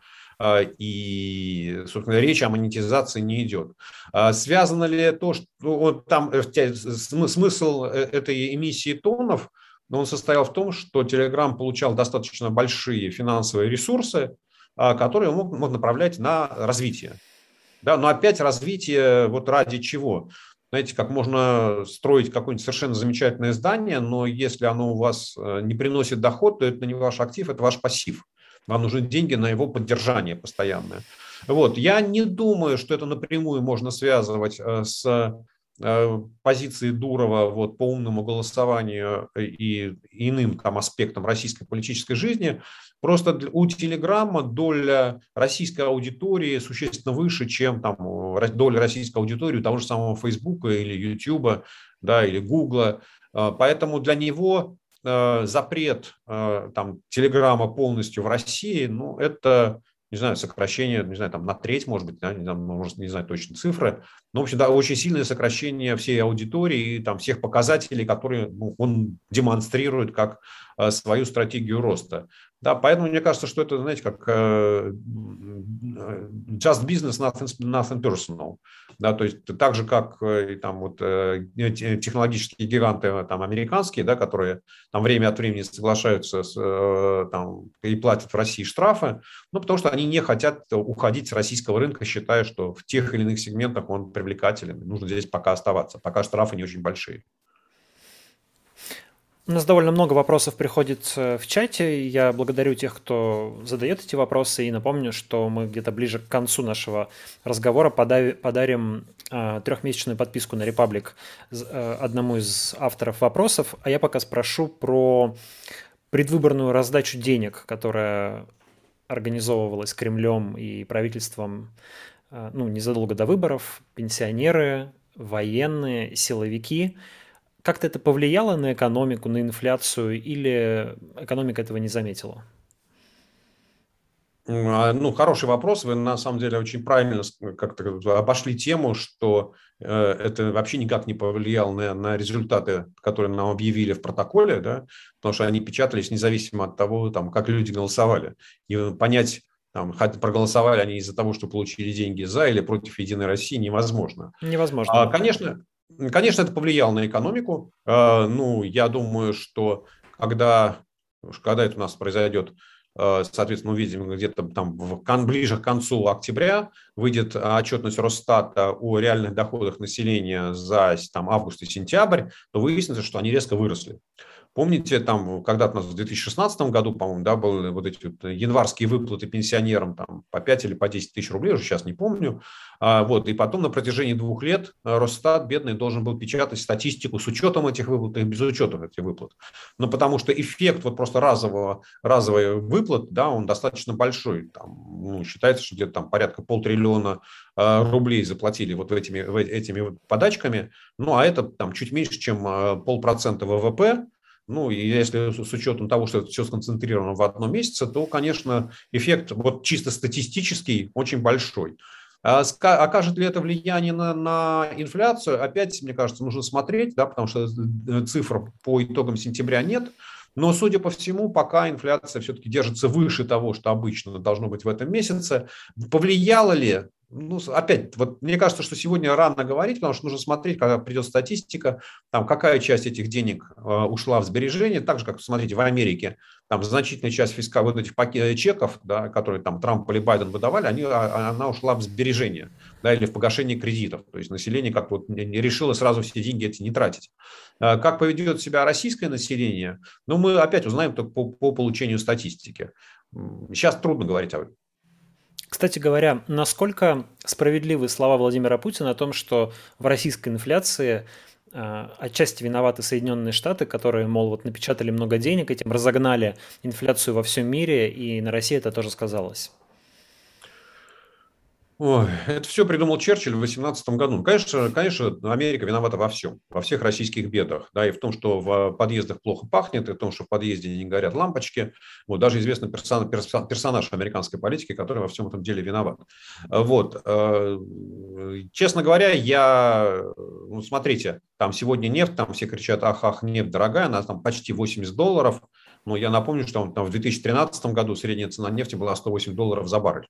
и, собственно, речь о монетизации не идет. А связано ли то, что вот там э, смысл э, этой эмиссии тонов, он состоял в том, что Telegram получал достаточно большие финансовые ресурсы, а, которые мог, мог направлять на развитие. Да, но опять развитие вот ради чего? Знаете, как можно строить какое-нибудь совершенно замечательное здание, но если оно у вас э, не приносит доход, то это не ваш актив, это ваш пассив. Вам нужны деньги на его поддержание постоянное. Вот. Я не думаю, что это напрямую можно связывать э, с э, позиции Дурова вот, по умному голосованию и иным там аспектам российской политической жизни. Просто у Телеграма доля российской аудитории существенно выше, чем там, доля российской аудитории у того же самого Фейсбука или Ютуба да, или Гугла. Э, поэтому для него запрет э, там, Телеграма полностью в России, ну, это, не знаю, сокращение, не знаю, там на треть, может быть, да, не, знаю, может, не знаю точно цифры, но, в общем, да, очень сильное сокращение всей аудитории и там всех показателей, которые ну, он демонстрирует как э, свою стратегию роста. Да, поэтому мне кажется, что это, знаете, как just business, nothing, nothing personal. Да, то есть так же, как и там вот технологические гиганты там американские, да, которые там время от времени соглашаются с, там, и платят в России штрафы, ну, потому что они не хотят уходить с российского рынка, считая, что в тех или иных сегментах он привлекателен. Нужно здесь пока оставаться, пока штрафы не очень большие. У нас довольно много вопросов приходит э, в чате. Я благодарю тех, кто задает эти вопросы. И напомню, что мы где-то ближе к концу нашего разговора подарим э, трехмесячную подписку на Republic э, одному из авторов вопросов. А я пока спрошу про предвыборную раздачу денег, которая организовывалась Кремлем и правительством ну, незадолго до выборов. Пенсионеры, военные, силовики – как-то это повлияло на экономику, на инфляцию, или экономика этого не заметила? А, ну, хороший вопрос. Вы на самом деле очень правильно как-то обошли тему, что э, это вообще никак не повлияло на, на результаты, которые нам объявили в протоколе, да, потому что они печатались независимо от того, там, как люди голосовали. И понять, там, проголосовали они из-за того, что получили деньги за или против Единой России, невозможно. Невозможно. А, конечно, Конечно, это повлияло на экономику. А, ну, я думаю, что когда, когда это у нас произойдет, Э, соответственно, увидим где-то там в, ближе к концу октября выйдет отчетность Росстата о реальных доходах населения за там, август и сентябрь, то выяснится, что они резко выросли. Помните, там когда-то в 2016 году, по-моему, да, были вот эти вот январские выплаты пенсионерам там, по 5 или по 10 тысяч рублей, уже сейчас не помню. А, вот, и потом на протяжении двух лет э, Росстат, бедный, должен был печатать статистику с учетом этих выплат и без учета этих выплат. Но потому что эффект вот просто разового, разовой выплат, да, он достаточно большой. Там, ну, считается, что где-то там порядка полтриллиона э, рублей заплатили вот этими, этими подачками. Ну, а это там чуть меньше, чем э, полпроцента ВВП, ну, и если с учетом того, что это все сконцентрировано в одном месяце, то, конечно, эффект вот чисто статистический очень большой. А окажет ли это влияние на, на инфляцию? Опять, мне кажется, нужно смотреть, да, потому что э, цифр по итогам сентября нет. Но, судя по всему, пока инфляция все-таки держится выше того, что обычно должно быть в этом месяце. Повлияло ли ну, опять, вот мне кажется, что сегодня рано говорить, потому что нужно смотреть, когда придет статистика, там, какая часть этих денег э, ушла в сбережения, так же, как, смотрите, в Америке, там значительная часть фиска, вот этих пакетов, чеков, да, которые там Трамп или Байден выдавали, они, а, а, она ушла в сбережения, да, или в погашение кредитов. То есть население как вот решило сразу все деньги эти не тратить. Э, как поведет себя российское население, ну, мы опять узнаем только по, по получению статистики. Сейчас трудно говорить об этом. Кстати говоря, насколько справедливы слова Владимира Путина о том, что в российской инфляции э, отчасти виноваты Соединенные Штаты, которые, мол, вот напечатали много денег, этим разогнали инфляцию во всем мире, и на России это тоже сказалось. Ой, это все придумал Черчилль в 18 году. Ну, конечно, конечно, Америка виновата во всем, во всех российских бедах. Да, и в том, что в подъездах плохо пахнет, и в том, что в подъезде не горят лампочки. Вот, даже известный персон, персонаж американской политики, который во всем этом деле виноват. Вот. Э, честно говоря, я... Ну, смотрите, там сегодня нефть, там все кричат, ах, ах, нефть дорогая, она там почти 80 долларов. Но я напомню, что там в 2013 году средняя цена нефти была 108 долларов за баррель.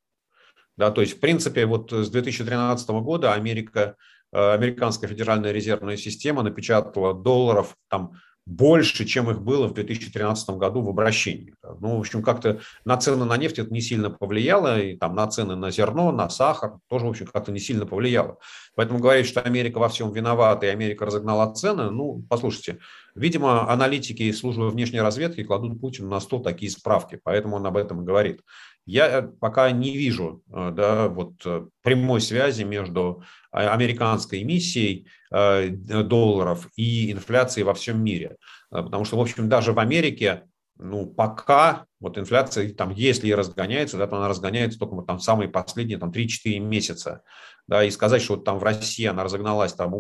Да, то есть, в принципе, вот с 2013 года Америка, э, американская федеральная резервная система напечатала долларов там больше, чем их было в 2013 году в обращении. Ну, в общем, как-то на цены на нефть это не сильно повлияло, и там на цены на зерно, на сахар тоже, в общем, как-то не сильно повлияло. Поэтому говорить, что Америка во всем виновата, и Америка разогнала цены, ну, послушайте, видимо, аналитики и службы внешней разведки кладут Путину на стол такие справки, поэтому он об этом и говорит. Я э, пока не вижу э, да, вот, э, прямой связи между американской эмиссией долларов и инфляцией во всем мире. Потому что, в общем, даже в Америке ну, пока вот инфляция, там, если и разгоняется, да, то она разгоняется только вот, там самые последние там, 3-4 месяца. Да, и сказать, что вот там в России она разогналась там,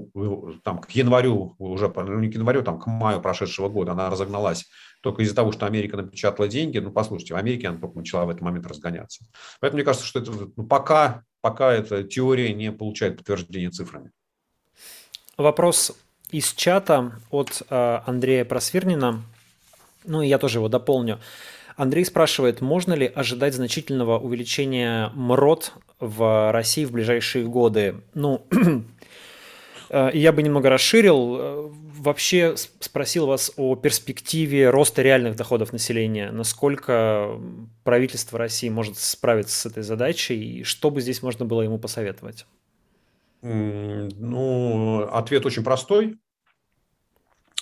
там, к январю, уже, ну не к январю, там, к маю прошедшего года она разогналась только из-за того, что Америка напечатала деньги. Ну, послушайте, в Америке она только начала в этот момент разгоняться. Поэтому мне кажется, что это ну, пока, пока эта теория не получает подтверждения цифрами. Вопрос из чата от э, Андрея Просвирнина. Ну, и я тоже его дополню. Андрей спрашивает, можно ли ожидать значительного увеличения МРОД в России в ближайшие годы? Ну, э, я бы немного расширил. Э, вообще спросил вас о перспективе роста реальных доходов населения. Насколько правительство России может справиться с этой задачей и что бы здесь можно было ему посоветовать? Ну, ответ очень простой.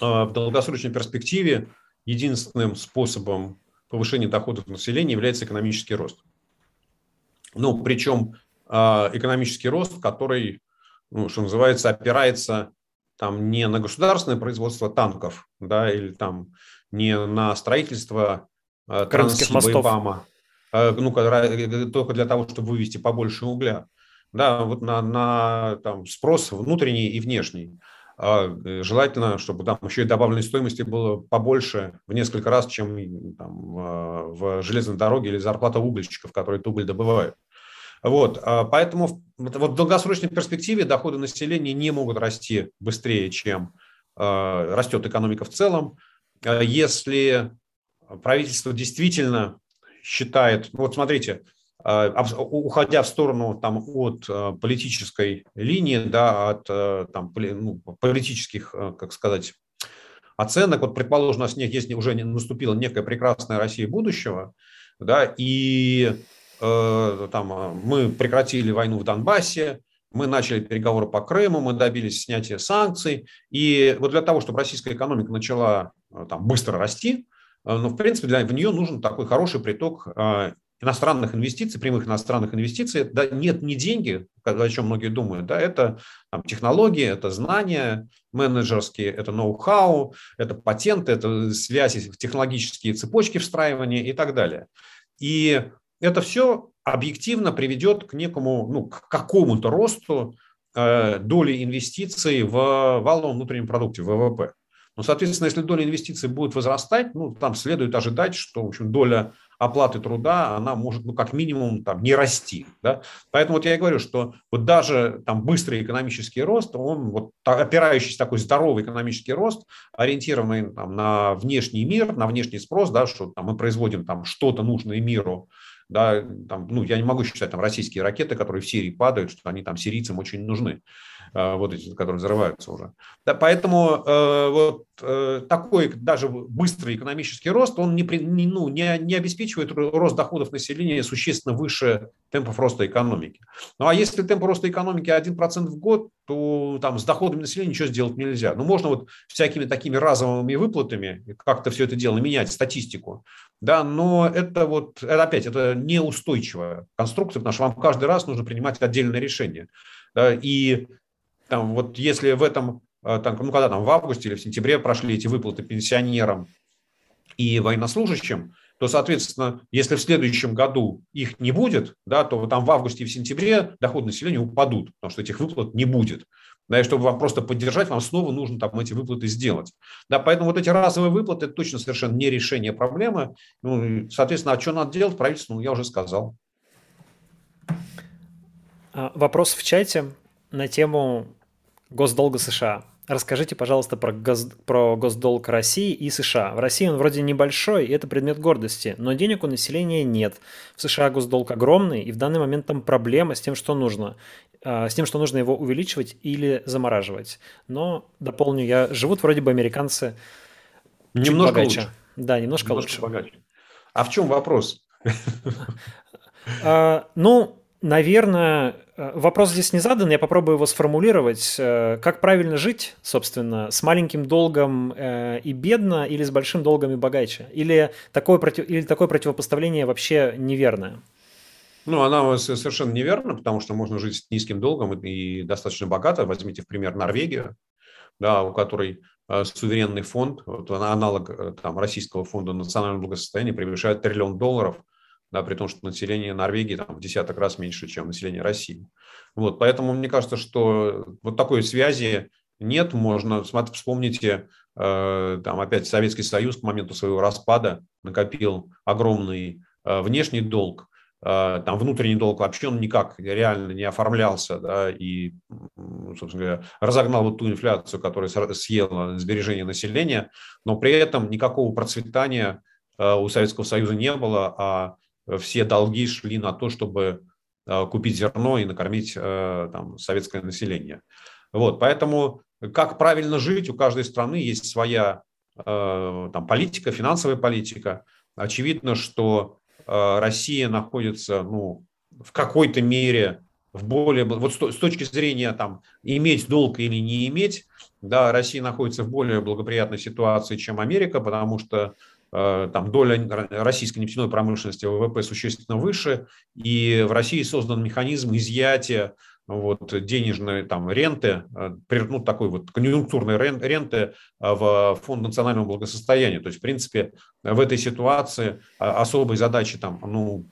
А, в долгосрочной перспективе единственным способом повышения доходов населения является экономический рост. Ну, причем экономический рост, который, ну, что называется, опирается там не на государственное производство танков, да, или там не на строительство э, и БАМа, э, ну, только для того, чтобы вывести побольше угля, да, вот на, на там, спрос внутренний и внешний. А, э, желательно, чтобы там еще и добавленной стоимости было побольше в несколько раз, чем там, в железной дороге или зарплата угольщиков, которые этот уголь добывают. Вот, а, поэтому вот в долгосрочной перспективе доходы населения не могут расти быстрее, чем а, растет экономика в целом. А, если правительство действительно считает, ну вот смотрите, уходя в сторону там, от политической линии, да, от там, ну, политических, как сказать, оценок, вот предположим, у нас есть, уже наступила некая прекрасная Россия будущего, да, и там мы прекратили войну в Донбассе, мы начали переговоры по Крыму, мы добились снятия санкций. И вот для того, чтобы российская экономика начала э, там, быстро расти, э, ну, в принципе, для, в нее нужен такой хороший приток э, иностранных инвестиций, прямых иностранных инвестиций. Да, нет не деньги, о чем многие думают, да, это там, технологии, это знания менеджерские, это ноу-хау, это патенты, это связи, технологические цепочки встраивания и так далее. И это все объективно приведет к некому, ну, к какому-то росту э, доли инвестиций в валовом внутреннем продукте, в ВВП. Ну, соответственно, если доля инвестиций будет возрастать, ну, там следует ожидать, что, в общем, доля оплаты труда, она может, ну, как минимум, там, не расти. Да? Поэтому вот я и говорю, что вот даже там быстрый экономический рост, он вот опирающийся такой здоровый экономический рост, ориентированный там, на внешний мир, на внешний спрос, да, что там, мы производим там что-то нужное миру, да, там, ну, я не могу считать там российские ракеты, которые в Сирии падают, что они там сирийцам очень нужны. Э, вот эти, которые взрываются уже. Да, поэтому э, вот э, такой даже быстрый экономический рост, он не, не, ну, не, не обеспечивает рост доходов населения существенно выше темпов роста экономики. Ну а если темп роста экономики 1% в год, то там с доходами населения ничего сделать нельзя. Ну можно вот всякими такими разовыми выплатами как-то все это дело менять, статистику. Да, но это вот, это опять, это неустойчивая конструкция, потому что вам каждый раз нужно принимать отдельное решение. Да, и там, вот если в этом, э, там, ну, когда там в августе или в сентябре прошли эти выплаты пенсионерам и военнослужащим, то, соответственно, если в следующем году их не будет, да, то там в августе и в сентябре доходы населения упадут, потому что этих выплат не будет. Да, и чтобы вам просто поддержать, вам снова нужно там эти выплаты сделать. Да, поэтому вот эти разовые выплаты – это точно совершенно не решение проблемы. Ну, соответственно, а что надо делать правительству, ну, я уже сказал. А, вопрос в чате на тему госдолга США. Расскажите, пожалуйста, про, гос... про госдолг России и США. В России он вроде небольшой, и это предмет гордости, но денег у населения нет. В США госдолг огромный, и в данный момент там проблема с тем, что нужно. А, с тем, что нужно его увеличивать или замораживать. Но, дополню я, живут вроде бы американцы немножко богаче. лучше. Да, немножко, немножко лучше. богаче. А в чем вопрос? А, ну, Наверное, э, вопрос здесь не задан, я попробую его сформулировать. Э, как правильно жить, собственно, с маленьким долгом э, и бедно или с большим долгом и богаче? Или такое, против... или такое противопоставление вообще неверное? Ну, она совершенно неверна, потому что можно жить с низким долгом и достаточно богато. Возьмите в пример Норвегию, да, у которой суверенный фонд, вот аналог там, российского фонда национального благосостояния превышает триллион долларов – да, при том, что население Норвегии там, в десяток раз меньше, чем население России. Вот, поэтому мне кажется, что вот такой связи нет. Можно, вспомните, э, там опять Советский Союз к моменту своего распада накопил огромный э, внешний долг, э, там внутренний долг вообще он никак реально не оформлялся, да, и, собственно говоря, разогнал вот ту инфляцию, которая съела сбережения населения, но при этом никакого процветания э, у Советского Союза не было, а все долги шли на то, чтобы э, купить зерно и накормить э, там, советское население. Вот, поэтому как правильно жить, у каждой страны есть своя э, там, политика, финансовая политика. Очевидно, что Россия находится ну, в какой-то мере в более... Вот с точки зрения там, иметь долг или не иметь, да, Россия находится в более благоприятной ситуации, чем Америка, потому что там доля российской нефтяной промышленности ВВП существенно выше, и в России создан механизм изъятия вот, денежной там, ренты, э, ну, такой вот конъюнктурной ренты э, в Фонд национального благосостояния. То есть, в принципе, в этой ситуации особой задачи там, ну,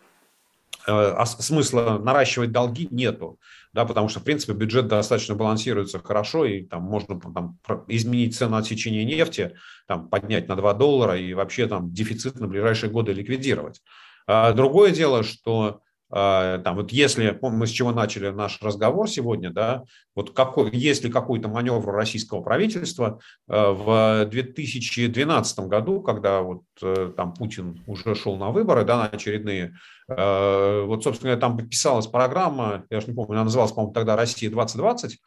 смысла наращивать долги нету да, потому что, в принципе, бюджет достаточно балансируется хорошо, и там можно там, изменить цену отсечения нефти, там, поднять на 2 доллара и вообще там дефицит на ближайшие годы ликвидировать. А другое дело, что там, вот если мы с чего начали наш разговор сегодня, да, вот какой, если какой-то маневр российского правительства а, в 2012 году, когда вот э, там Путин уже шел на выборы, да, на очередные, а, вот, собственно, там подписалась программа, я уж не помню, она называлась, по-моему, тогда «Россия 2020»,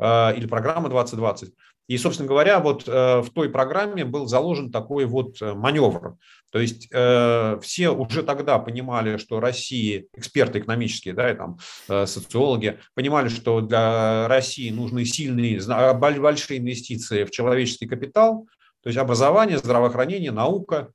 или программа 2020. И, собственно говоря, вот в той программе был заложен такой вот маневр. То есть э, все уже тогда понимали, что России, эксперты экономические, да, и там э, социологи, понимали, что для России нужны сильные, большие инвестиции в человеческий капитал, то есть образование, здравоохранение, наука.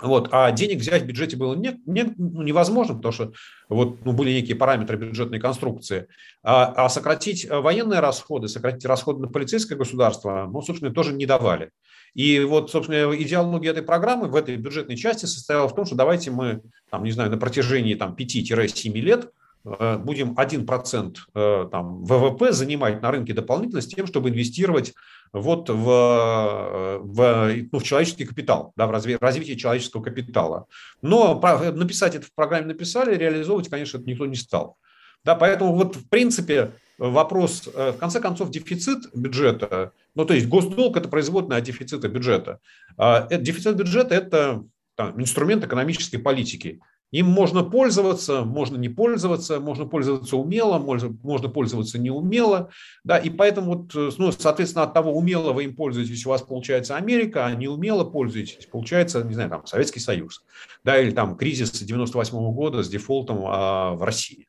Вот. А денег взять в бюджете было не, не, ну, невозможно, потому что вот, ну, были некие параметры бюджетной конструкции. А, а сократить военные расходы, сократить расходы на полицейское государство, ну, собственно, тоже не давали. И вот, собственно, идеология этой программы в этой бюджетной части состояла в том, что давайте мы, там, не знаю, на протяжении там, 5-7 лет э, будем 1% э, там, ВВП занимать на рынке дополнительно с тем, чтобы инвестировать вот в, э, в, ну, в человеческий капитал, да, в разви, развитие человеческого капитала. Но написать это в программе написали, реализовывать, конечно, это никто не стал. Да, поэтому вот в принципе вопрос, в конце концов, дефицит бюджета ну, то есть госдолг – это производная от дефицита бюджета. А дефицит бюджета – это там, инструмент экономической политики. Им можно пользоваться, можно не пользоваться, можно пользоваться умело, можно, можно пользоваться неумело. Да, и поэтому, вот, ну, соответственно, от того, умело вы им пользуетесь, у вас получается Америка, а неумело пользуетесь, получается, не знаю, там, Советский Союз. Да, или там кризис 98 -го года с дефолтом а, в России.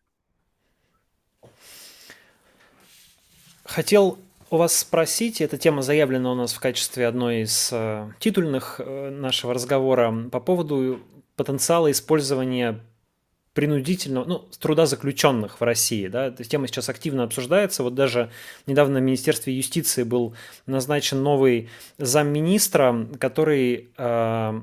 Хотел у вас спросить, эта тема заявлена у нас в качестве одной из э, титульных э, нашего разговора по поводу потенциала использования принудительного, ну, труда заключенных в России. Да? Эта тема сейчас активно обсуждается. Вот даже недавно в Министерстве юстиции был назначен новый замминистра, который э,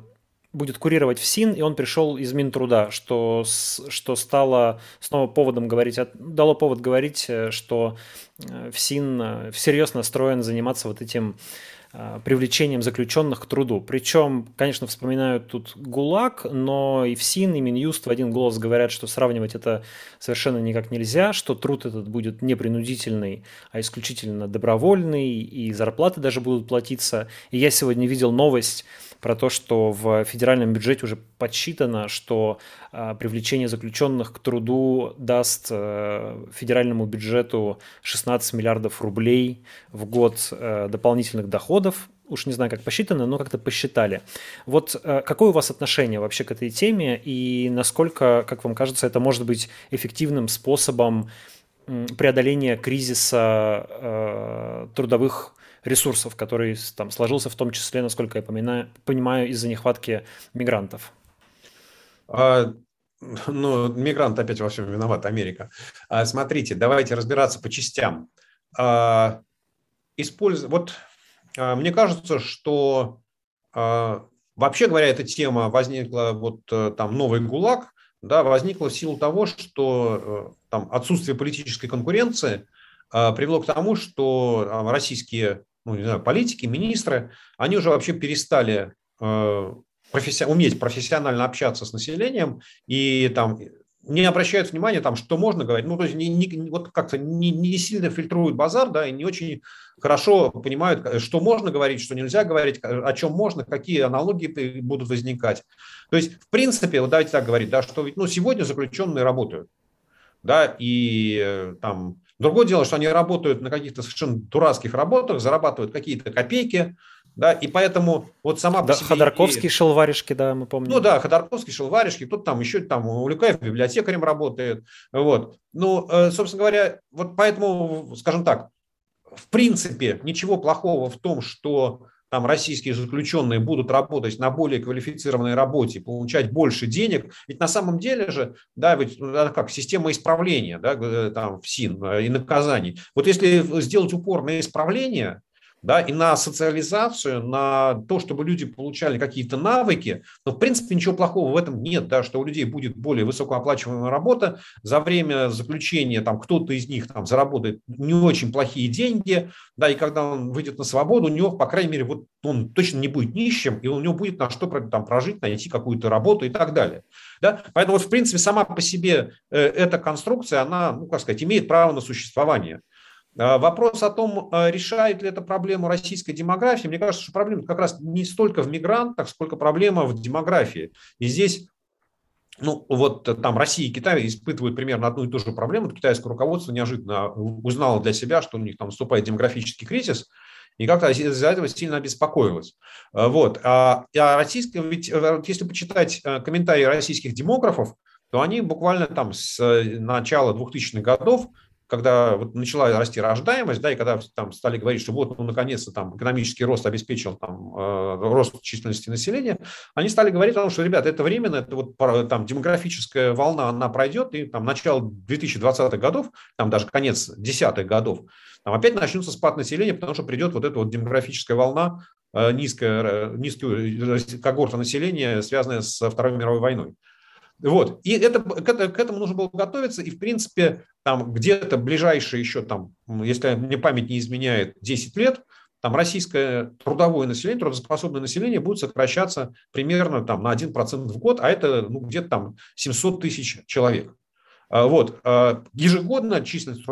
будет курировать ФСИН, и он пришел из Минтруда, что, что стало снова поводом говорить, дало повод говорить, э, что э, ФСИН э, всерьез настроен заниматься вот этим привлечением заключенных к труду. Причем, конечно, вспоминают тут ГУЛАГ, но и ФСИН, и Минюст в один голос говорят, что сравнивать это совершенно никак нельзя, что труд этот будет не принудительный, а исключительно добровольный, и зарплаты даже будут платиться. И я сегодня видел новость, про то, что в федеральном бюджете уже подсчитано, что а, привлечение заключенных к труду даст э, федеральному бюджету 16 миллиардов рублей в год э, дополнительных доходов, уж не знаю, как посчитано, но как-то посчитали. Вот э, какое у вас отношение вообще к этой теме и насколько, как вам кажется, это может быть эффективным способом преодоления кризиса трудовых ресурсов, который там сложился в том числе, насколько я поминаю, понимаю, из-за нехватки мигрантов? А, ну, мигрант опять во всем виноват, Америка. А, смотрите, давайте разбираться по частям. А, использ... Вот а, мне кажется, что а, вообще говоря, эта тема возникла, вот э, там новый ГУЛАГ, да, возникла в силу того, что э, там отсутствие политической конкуренции а, привело к тому, что российские ну, не знаю, политики, министры, они уже вообще перестали э, професси- уметь профессионально общаться с населением и там не обращают внимания, там, что можно говорить. Ну, то есть не, не, вот как-то не, не сильно фильтруют базар, да, и не очень хорошо понимают, что можно говорить, что нельзя говорить, о чем можно, какие аналогии будут возникать. То есть, в принципе, вот давайте так говорить, да, что ну, сегодня заключенные работают, да, и э, там Другое дело, что они работают на каких-то совершенно дурацких работах, зарабатывают какие-то копейки, да, и поэтому вот сама да, Ходорковские идея... шелваришки, да, мы помним. Ну да, Ходорковские шелваришки, кто-то там еще там Улюкаев библиотекарем работает, вот. Ну, э, собственно говоря, вот поэтому, скажем так, в принципе, ничего плохого в том, что там российские заключенные будут работать на более квалифицированной работе, получать больше денег. Ведь на самом деле же, да, ведь ну, как система исправления, да, э, там в СИН э, и наказаний. Вот если сделать упор на исправление, да, и на социализацию, на то, чтобы люди получали какие-то навыки, но в принципе ничего плохого в этом нет, да, что у людей будет более высокооплачиваемая работа, за время заключения там кто-то из них там заработает не очень плохие деньги, да, и когда он выйдет на свободу, у него, по крайней мере, вот он точно не будет нищим, и у него будет на что там прожить, найти какую-то работу и так далее. Да? Поэтому, вот, в принципе, сама по себе э, эта конструкция, она, ну, как сказать, имеет право на существование. А, вопрос о том, а, решает ли это проблему российской демографии, мне кажется, что проблема как раз не столько в мигрантах, сколько проблема в демографии. И здесь ну, вот там Россия и Китай испытывают примерно одну и ту же проблему. Китайское руководство неожиданно узнало для себя, что у них там наступает демографический кризис, и как-то из-за этого сильно обеспокоилось. Э, вот. А, а российское, ведь э, если почитать э, комментарии российских демографов, то они буквально там с начала 2000-х годов когда вот начала расти рождаемость, да, и когда там стали говорить, что вот, ну, наконец-то там экономический рост обеспечил там э, рост численности населения, они стали говорить о том, что, ребята, это временно, это вот там демографическая волна, она пройдет, и там начало 2020-х годов, там даже конец десятых годов, там опять начнется спад населения, потому что придет вот эта вот демографическая волна, э, низкая, низкую когорта населения, связанная со Второй мировой войной. Вот. И это, к, этому нужно было готовиться. И, в принципе, там где-то ближайшие еще, там, если мне память не изменяет, 10 лет, там российское трудовое население, трудоспособное население будет сокращаться примерно там, на 1% в год, а это ну, где-то там 700 тысяч человек. А, вот. А, ежегодно численность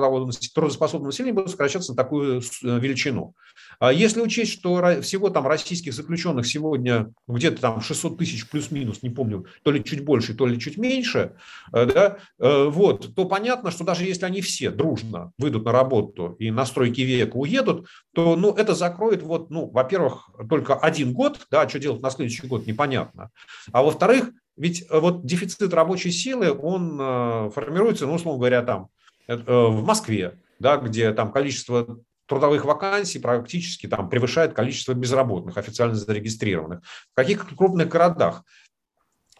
трудоспособного населения будет сокращаться на такую э, величину. А если учесть, что всего там российских заключенных сегодня где-то там 600 тысяч плюс-минус, не помню, то ли чуть больше, то ли чуть меньше, э, да, э, вот, то понятно, что даже если они все дружно выйдут на работу и на стройки века уедут, то ну, это закроет, вот, ну, во-первых, только один год, да, что делать на следующий год, непонятно. А во-вторых, ведь э, вот дефицит рабочей силы, он э, формируется, ну, условно говоря, там, э, в Москве, да, где там количество трудовых вакансий практически там превышает количество безработных, официально зарегистрированных. В каких крупных городах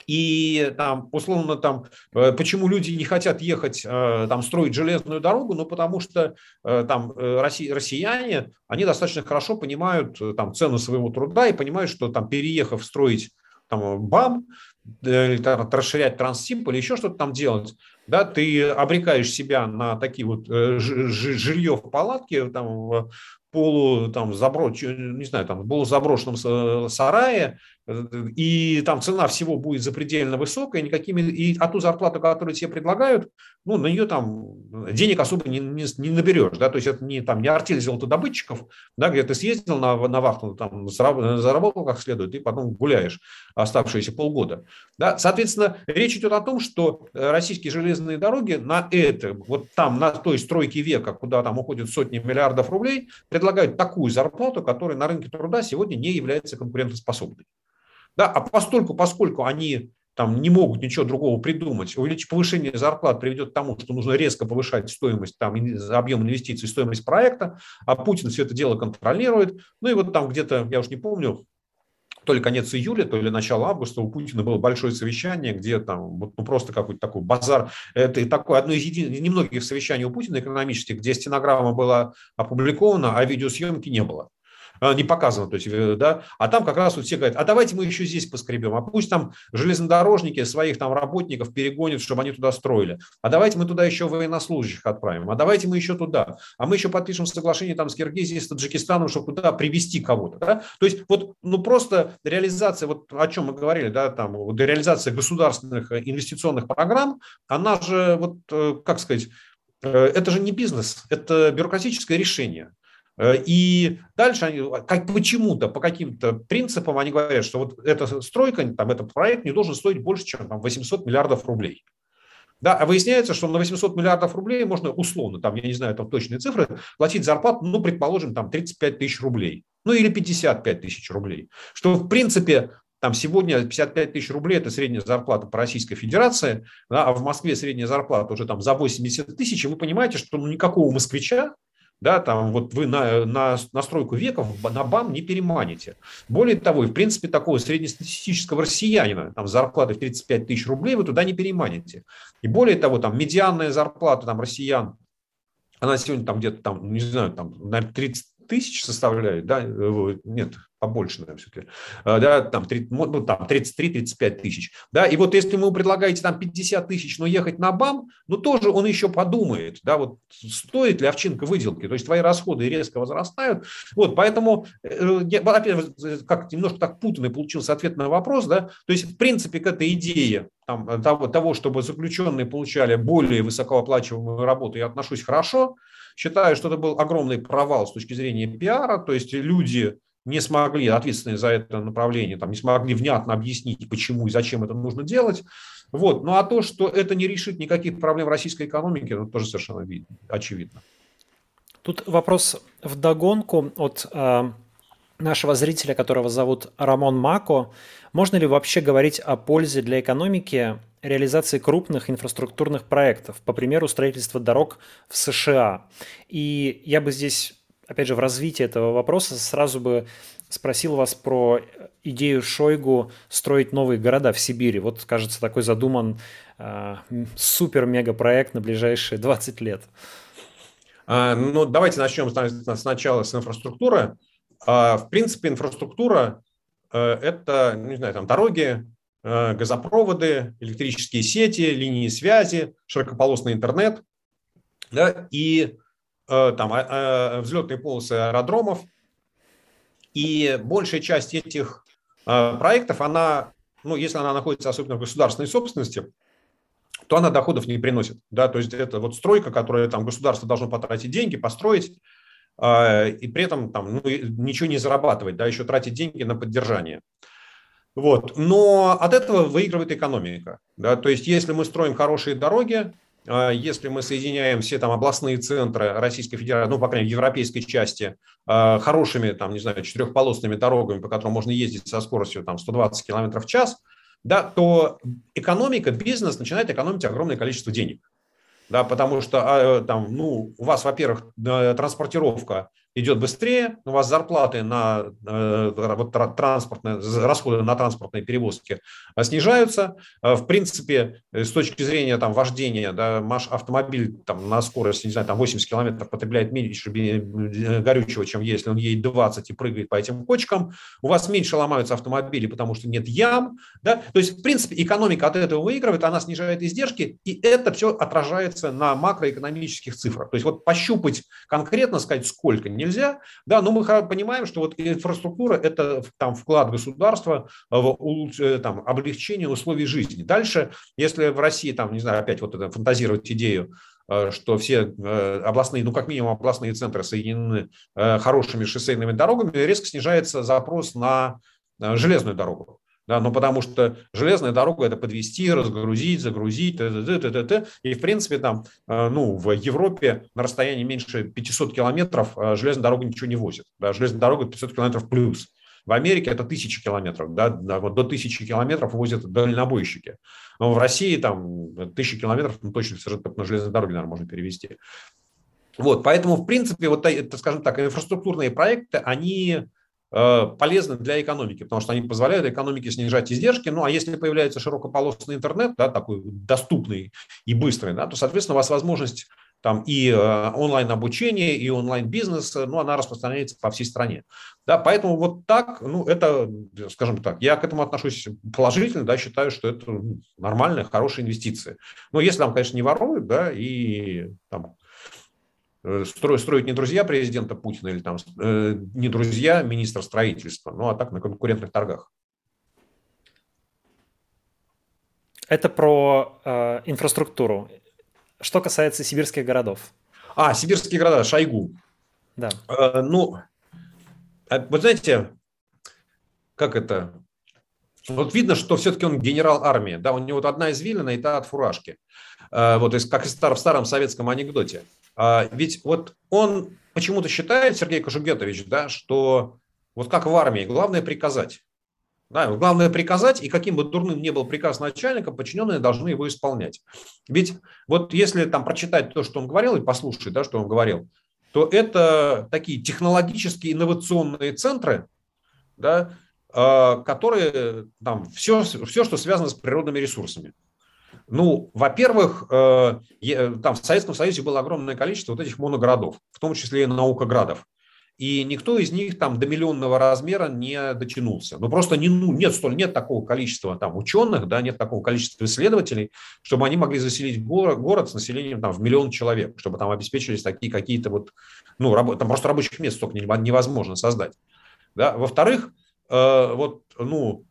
и там, условно, там, почему люди не хотят ехать, там, строить железную дорогу, ну, потому что там россияне, они достаточно хорошо понимают там цену своего труда и понимают, что там, переехав строить там БАМ, или там, расширять транссимп или еще что-то там делать, да, ты обрекаешь себя на такие вот э, жилье в палатке, там, полу, там, заброш, не знаю, там, полузаброшенном сарае, и там цена всего будет запредельно высокая, никакими, и а ту зарплату, которую тебе предлагают, ну, на нее там денег особо не, не, не наберешь, да, то есть это не, там, не артель золотодобытчиков, да, где ты съездил на, на вахту, там, заработал как следует, и потом гуляешь оставшиеся полгода, да, соответственно, речь идет о том, что российские железные дороги на это, вот там, на той стройке века, куда там уходят сотни миллиардов рублей, предлагают такую зарплату, которая на рынке труда сегодня не является конкурентоспособной. Да, а постольку, поскольку они там не могут ничего другого придумать, увеличить повышение зарплат приведет к тому, что нужно резко повышать стоимость, там, объем инвестиций, стоимость проекта, а Путин все это дело контролирует. Ну и вот там где-то, я уж не помню, то ли конец июля, то ли начало августа у Путина было большое совещание, где там ну, просто какой-то такой базар. Это такое одно из един... немногих совещаний у Путина экономических, где стенограмма была опубликована, а видеосъемки не было. А, не показано, то есть, э, да, а там как раз вот все говорят, а давайте мы еще здесь поскребем, а пусть там железнодорожники своих там работников перегонят, чтобы они туда строили, а давайте мы туда еще военнослужащих отправим, а давайте мы еще туда, а мы еще подпишем соглашение там с Киргизией, с Таджикистаном, чтобы туда привести кого-то, да, то есть вот, ну просто реализация, вот о чем мы говорили, да, там, вот реализация государственных э, инвестиционных программ, она же, вот, э, как сказать, это же не бизнес, это бюрократическое решение. Э, и дальше они, как почему-то, по каким-то принципам они говорят, что вот эта стройка, там, этот проект не должен стоить больше, чем там, 800 миллиардов рублей. Да, а выясняется, что на 800 миллиардов рублей можно условно, там, я не знаю там точные цифры, платить зарплату, ну, предположим, там 35 тысяч рублей, ну, или 55 тысяч рублей. Что, в принципе, там сегодня 55 тысяч рублей – это средняя зарплата по Российской Федерации, да, а в Москве средняя зарплата уже там за 80 тысяч, и вы понимаете, что ну, никакого москвича да, там вот вы на, на настройку веков на БАМ не переманите. Более того, и в принципе такого среднестатистического россиянина, там зарплаты в 35 тысяч рублей вы туда не переманите. И более того, там медианная зарплата там россиян, она сегодня там где-то там, не знаю, там, наверное, 30 тысяч составляет, да, э, нет, побольше, наверное, все-таки, а, да, там, 30, ну, там 33-35 тысяч, да, и вот если вы предлагаете там 50 тысяч, но ехать на БАМ, ну, тоже он еще подумает, да, вот стоит ли овчинка выделки, то есть твои расходы резко возрастают, вот, поэтому, э, опять, как немножко так путанный получился ответ на вопрос, да, то есть, в принципе, к этой идее там, того, того, чтобы заключенные получали более высокооплачиваемую работу, я отношусь хорошо, считаю, что это был огромный провал с точки зрения пиара, то есть люди не смогли, ответственные за это направление, там, не смогли внятно объяснить, почему и зачем это нужно делать. Вот. Ну а то, что это не решит никаких проблем российской экономики, это тоже совершенно видно, очевидно. Тут вопрос в догонку от э, нашего зрителя, которого зовут Рамон Мако. Можно ли вообще говорить о пользе для экономики реализации крупных инфраструктурных проектов, по примеру строительства дорог в США? И я бы здесь, опять же, в развитии этого вопроса сразу бы спросил вас про идею Шойгу строить новые города в Сибири. Вот, кажется, такой задуман э, супер-мега-проект на ближайшие 20 лет. А, ну, давайте начнем сначала с инфраструктуры. А, в принципе, инфраструктура э, – это, не знаю, там дороги, э, газопроводы, электрические сети, линии связи, широкополосный интернет да, и там а, а, взлетные полосы аэродромов. И большая часть этих проектов, она, ну, если она находится особенно в государственной собственности, то она доходов не приносит. Да? То есть это вот стройка, которую там государство должно потратить деньги, построить, и при этом там, ну, ничего не зарабатывать, да, еще тратить деньги на поддержание. Вот. Но от этого выигрывает экономика. Да? То есть если мы строим хорошие дороги, если мы соединяем все там областные центры Российской Федерации, ну, по крайней мере, европейской части, а, хорошими, там, не знаю, четырехполосными дорогами, по которым можно ездить со скоростью там, 120 км в час, да, то экономика, бизнес начинает экономить огромное количество денег. Да, потому что а, там, ну, у вас, во-первых, транспортировка идет быстрее, у вас зарплаты на э, вот, транспортные, расходы на транспортные перевозки а, снижаются. А, в принципе, э, с точки зрения там, вождения, да, ваш автомобиль там, на скорости, не знаю, там 80 километров потребляет меньше э, горючего, чем если он едет 20 и прыгает по этим кочкам. У вас меньше ломаются автомобили, потому что нет ям. Да? То есть, в принципе, экономика от этого выигрывает, она снижает издержки, и это все отражается на макроэкономических цифрах. То есть вот пощупать конкретно, сказать, сколько нельзя, нельзя, да, но мы понимаем, что вот инфраструктура – это там вклад государства в э, там, облегчение условий жизни. Дальше, если в России, там, не знаю, опять вот это фантазировать идею, э, что все э, областные, ну как минимум областные центры соединены хорошими шоссейными дорогами, резко снижается запрос на железную дорогу да, ну потому что железная дорога это подвести, разгрузить, загрузить, т -т -т -т -т, и в принципе там, э, ну в Европе на расстоянии меньше 500 километров э, железная дорога ничего не возит, да, железная дорога 500 километров плюс. В Америке это тысячи километров, да, вот до тысячи километров возят дальнобойщики. Но в России там тысячи километров, ну, точно на железной дороге, наверное, можно перевести. Вот, поэтому, в принципе, вот, это, скажем так, инфраструктурные проекты, они полезны для экономики, потому что они позволяют экономике снижать издержки. Ну, а если появляется широкополосный интернет, да, такой доступный и быстрый, да, то, соответственно, у вас возможность там и э, онлайн-обучение, и онлайн-бизнес, ну, она распространяется по всей стране. Да, поэтому вот так, ну, это, скажем так, я к этому отношусь положительно, да, считаю, что это нормальная, хорошая инвестиция. Но если там, конечно, не воруют, да, и там Э, строить не друзья президента Путина или там э, не друзья министра строительства, ну а так на конкурентных торгах. Это про э, инфраструктуру. Что касается сибирских городов. А, сибирские города, Шойгу. Да. Э, ну, а, вот знаете, как это? Вот видно, что все-таки он генерал армии. Да, у него вот одна извилина и та от фуражки. Э, вот как в старом, в старом советском анекдоте. А, ведь вот он почему-то считает, Сергей Кожугетович, да, что вот как в армии, главное приказать. Да, главное приказать, и каким бы дурным ни был приказ начальника, подчиненные должны его исполнять. Ведь вот если там прочитать то, что он говорил, и послушать, да, что он говорил, то это такие технологические инновационные центры, да, а, которые там все, все, что связано с природными ресурсами. Ну, во-первых, э, там в Советском Союзе было огромное количество вот этих моногородов, в том числе и наукоградов. И никто из них там до миллионного размера не дотянулся. Ну, просто не, ну, нет, столь, нет такого количества там ученых, да, нет такого количества исследователей, чтобы они могли заселить город, город с населением там, в миллион человек, чтобы там обеспечились такие какие-то вот, ну, раб, там просто рабочих мест столько невозможно создать. Да? Во-вторых, э, вот, ну,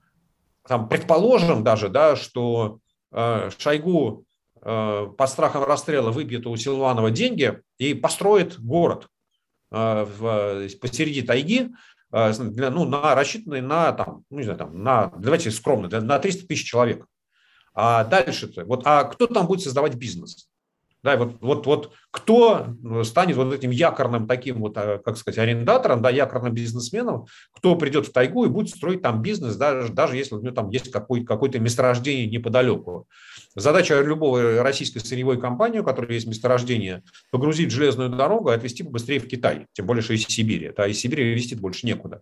там, предположим даже, да, что Шойгу э, по страхам расстрела выбьет у Силуанова деньги и построит город э, посреди тайги, для, ну, на, рассчитанные на, там, ну, не знаю, там, на, давайте скромно, на 300 тысяч человек. А дальше-то, вот, а кто там будет создавать бизнес? Да, вот, вот, вот кто станет вот этим якорным таким вот, а, как сказать, арендатором, да, якорным бизнесменом, кто придет в тайгу и будет строить там бизнес, даже, даже если у него там есть какой, какое-то месторождение неподалеку. Задача любого российской сырьевой компании, у которой есть месторождение, погрузить железную дорогу и отвезти быстрее в Китай, тем более, что из Сибири. Да, из Сибири везти больше некуда.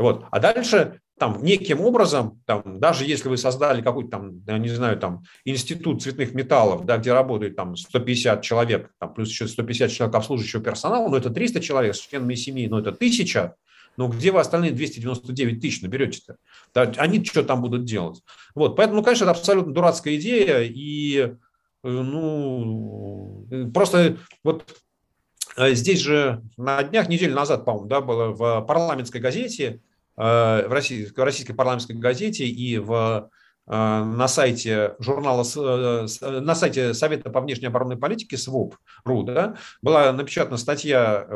Вот. А дальше там неким образом, там, даже если вы создали какой-то там, я не знаю, там институт цветных металлов, да, где работает там 150 человек, там, плюс еще 150 человек обслуживающего персонала, ну это 300 человек с членами семьи, ну это 1000, ну где вы остальные 299 тысяч наберете-то? Да, они что там будут делать? Вот, поэтому, ну, конечно, это абсолютно дурацкая идея, и э, ну, просто вот э, здесь же на днях, неделю назад, по-моему, да, было в парламентской газете в, российской, в российской парламентской газете и в, э, на сайте журнала, э, на сайте Совета по внешней оборонной политике СВОП.ру да, была напечатана статья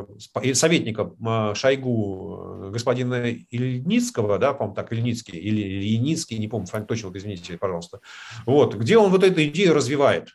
советника Шойгу господина Ильницкого, да, по-моему, так, Ильницкий или Ильницкий, не помню, точно, вот извините, пожалуйста, вот, где он вот эту идею развивает.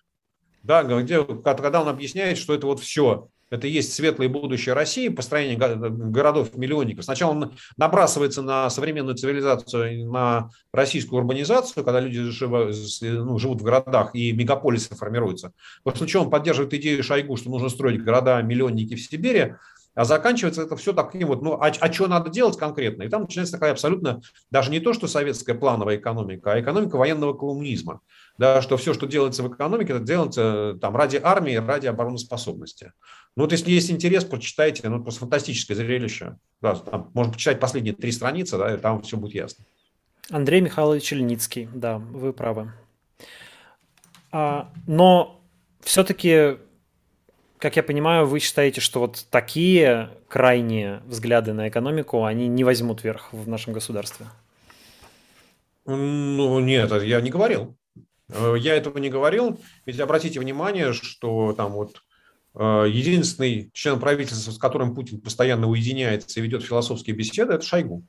Да, где, когда он объясняет, что это вот все это и есть светлое будущее России, построение городов-миллионников. Сначала он набрасывается на современную цивилизацию, на российскую урбанизацию, когда люди живут, ну, живут в городах и мегаполисы формируются. После чего он поддерживает идею Шойгу, что нужно строить города-миллионники в Сибири, а заканчивается это все таким вот, ну, а, а что надо делать конкретно? И там начинается такая абсолютно, даже не то, что советская плановая экономика, а экономика военного коммунизма. Да, что все, что делается в экономике, это делается там ради армии, ради обороноспособности. Ну вот если есть интерес, прочитайте, ну просто фантастическое зрелище. Да, там, можно почитать последние три страницы, да, и там все будет ясно. Андрей Михайлович Ильницкий, да, вы правы. А, но все-таки как я понимаю, вы считаете, что вот такие крайние взгляды на экономику, они не возьмут верх в нашем государстве? Ну, нет, я не говорил. Э, я этого не говорил. Ведь обратите внимание, что там вот единственный член правительства, с которым Путин постоянно уединяется и ведет философские беседы, это Шойгу.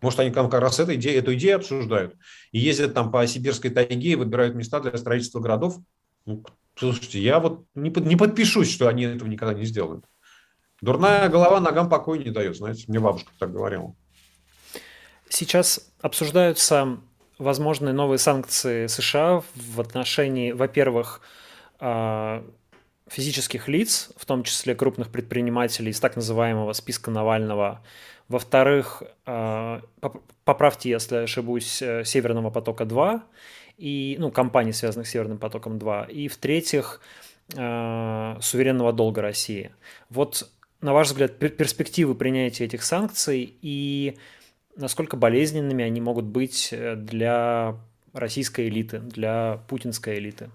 Может, они как раз эту идею, эту идею обсуждают и ездят там по сибирской тайге и выбирают места для строительства городов. Ну, Слушайте, я вот не, под, не подпишусь, что они этого никогда не сделают. Дурная голова ногам покоя не дает, знаете, мне бабушка так говорила. Сейчас обсуждаются возможные новые санкции США в отношении, во-первых, а, физических лиц, в том числе крупных предпринимателей из так называемого списка Навального. Во-вторых, а, поправьте, если ошибусь, э, Северного потока-2 и, ну, компаний, связанных с Северным потоком-2, и, в-третьих, э, суверенного долга России. Вот, на ваш взгляд, перспективы принятия этих санкций и насколько болезненными они могут быть э, для российской элиты, для путинской элиты?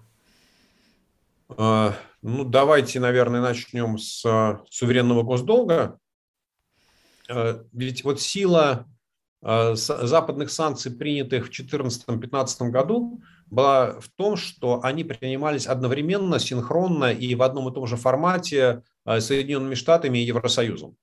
А, ну, давайте, наверное, начнем с э, суверенного госдолга. Ведь вот сила Э, западных санкций, принятых в 2014-2015 году, была в том, что они принимались одновременно, синхронно и в одном и том же формате Соединенными Штатами и Евросоюзом.